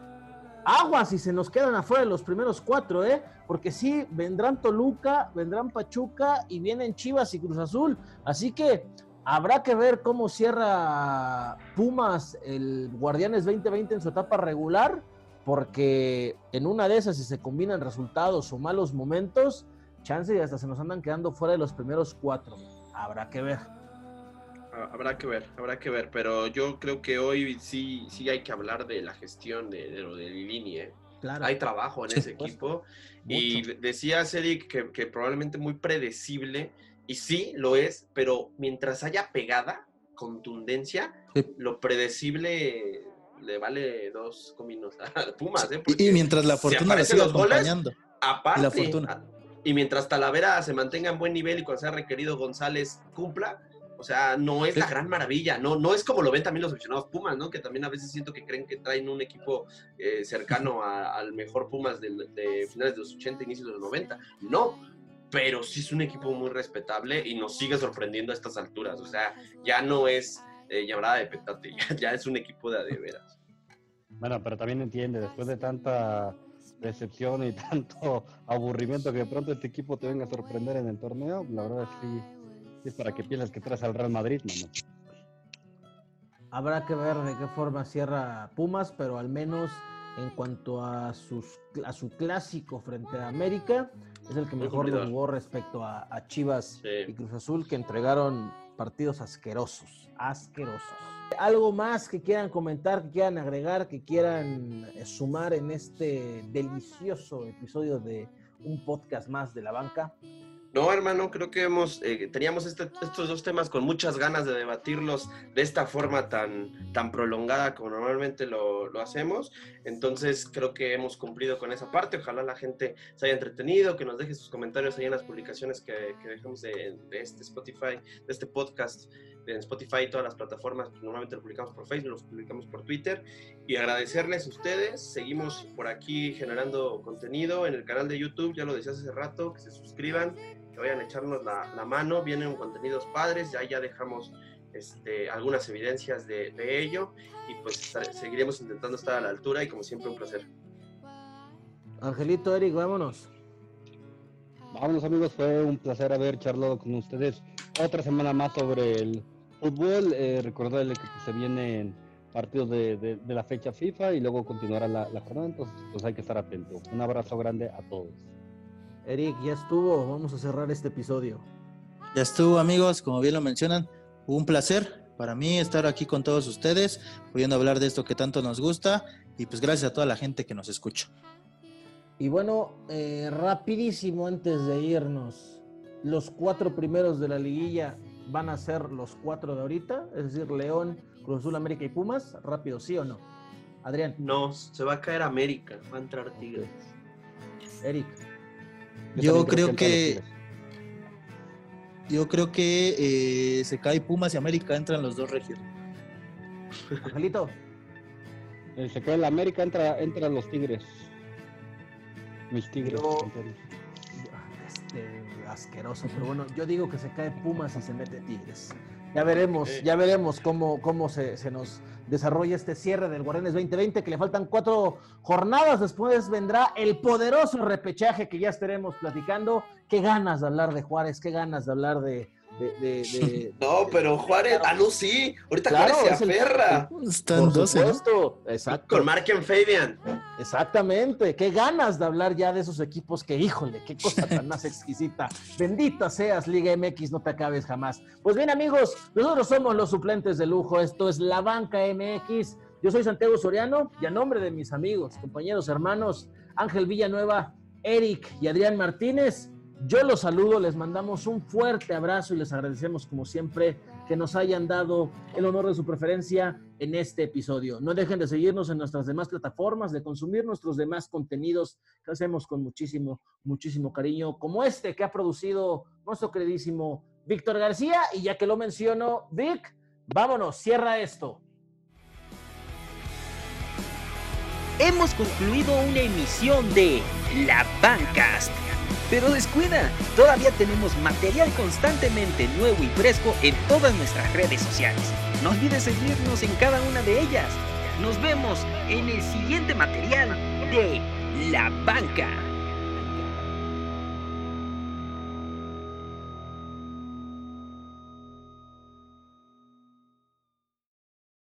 aguas y se nos quedan afuera los primeros cuatro, ¿eh? Porque sí, vendrán Toluca, vendrán Pachuca y vienen Chivas y Cruz Azul. Así que habrá que ver cómo cierra Pumas el Guardianes 2020 en su etapa regular, porque en una de esas, si se combinan resultados o malos momentos, chance y hasta se nos andan quedando fuera de los primeros cuatro. Habrá que ver. Habrá que ver, habrá que ver, pero yo creo que hoy sí, sí hay que hablar de la gestión de, lo de Lilini. ¿eh? Claro. Hay trabajo en ese equipo. Y decía Eric que, que, probablemente muy predecible, y sí lo es, pero mientras haya pegada, contundencia, lo predecible le vale dos cominos a Pumas. ¿eh? y mientras la fortuna le siga acompañando. aparte, la fortuna y mientras Talavera se mantenga en buen nivel y cuando sea requerido González cumpla, o sea, no es la gran maravilla, no, no es como lo ven también los aficionados Pumas, ¿no? Que también a veces siento que creen que traen un equipo eh, cercano al mejor Pumas de, finales de los 80, inicios de los 90. No, pero sí es un equipo muy respetable y nos sigue sorprendiendo a estas alturas. O sea, ya no es eh, llamada de petate, ya, es un equipo de adeveras. Bueno, pero también entiende, después de tanta decepción y tanto aburrimiento que de pronto este equipo te venga a sorprender en el torneo, la verdad sí, es para que piensas que traes al Real Madrid, Habrá que ver de qué forma cierra Pumas, pero al menos en cuanto a, sus, a su clásico frente a América. Es el que mejor lo jugó respecto a, Chivas y Cruz Azul, que entregaron partidos asquerosos, asquerosos. ¿Algo más que quieran comentar, que quieran agregar, que quieran eh, sumar en este delicioso episodio de un podcast más de la banca? No, hermano, creo que hemos, eh, teníamos este, estos dos temas con muchas ganas de debatirlos de esta forma tan, tan prolongada como normalmente lo, lo, hacemos. Entonces, creo que hemos cumplido con esa parte. Ojalá la gente se haya entretenido, que nos deje sus comentarios ahí en las publicaciones que, que dejamos de, de, este Spotify, de este podcast en Spotify y todas las plataformas. Pues, normalmente lo publicamos por Facebook, lo publicamos por Twitter. Y agradecerles a ustedes. Seguimos por aquí generando contenido en el canal de YouTube. Ya lo decía hace rato, que se suscriban que vayan a echarnos la, mano, vienen contenidos padres, ya ya dejamos este, algunas evidencias de, ello y pues seguiremos intentando estar a la altura y como siempre un placer. Angelito, Eric, vámonos. Vámonos amigos, fue un placer haber charlado con ustedes otra semana más sobre el fútbol. Eh, recordarles que pues, se vienen partidos de, la fecha FIFA y luego continuará la, la jornada, entonces pues hay que estar atentos. Un abrazo grande a todos. Eric, ya estuvo, vamos a cerrar este episodio. Ya estuvo, amigos, como bien lo mencionan, un placer para mí estar aquí con todos ustedes, pudiendo hablar de esto que tanto nos gusta y pues gracias a toda la gente que nos escucha. Y bueno, eh, rapidísimo antes de irnos, los cuatro primeros de la liguilla van a ser los cuatro de ahorita, es decir, León, Cruz Azul, América y Pumas, rápido, ¿sí o no? Adrián. No, se va a caer América, va a entrar Tigres. Eric. Yo, creo que. Yo creo que eh, se cae Pumas y América entran los dos regios. Angelito. Se cae la América, entra, entran los Tigres. Mis Tigres. este, asqueroso, pero bueno, yo digo que se cae Pumas y se mete Tigres. Ya veremos, ya veremos cómo, cómo se, se, nos desarrolla este cierre del Guardianes 2020, que le faltan cuatro jornadas. Después vendrá el poderoso repechaje que ya estaremos platicando. Qué ganas de hablar de Juárez, qué ganas de hablar de, no, pero Juárez, ah, no, sí. Ahorita Juárez se aferra. Están Por supuesto, exacto. Con Marken Fabian. Exactamente. Qué ganas de hablar ya de esos equipos que, híjole, qué cosa tan más exquisita. Bendita seas, Liga MX, no te acabes jamás. Pues bien, amigos, nosotros somos los suplentes de lujo. Esto es La Banca MX. Yo soy Santiago Soriano y a nombre de mis amigos, compañeros, hermanos, Ángel Villanueva, Eric y Adrián Martínez, yo los saludo, les mandamos un fuerte abrazo y les agradecemos como siempre que nos hayan dado el honor de su preferencia en este episodio. No dejen de seguirnos en nuestras demás plataformas, de consumir nuestros demás contenidos que hacemos con muchísimo, muchísimo cariño, como este que ha producido nuestro queridísimo Víctor García. Y ya que lo menciono, Vic, vámonos, cierra esto. Hemos concluido una emisión de La Bancast pero descuida, todavía tenemos material constantemente nuevo y fresco en todas nuestras redes sociales. No olvides seguirnos en cada una de ellas. Nos vemos en el siguiente material de La Banca.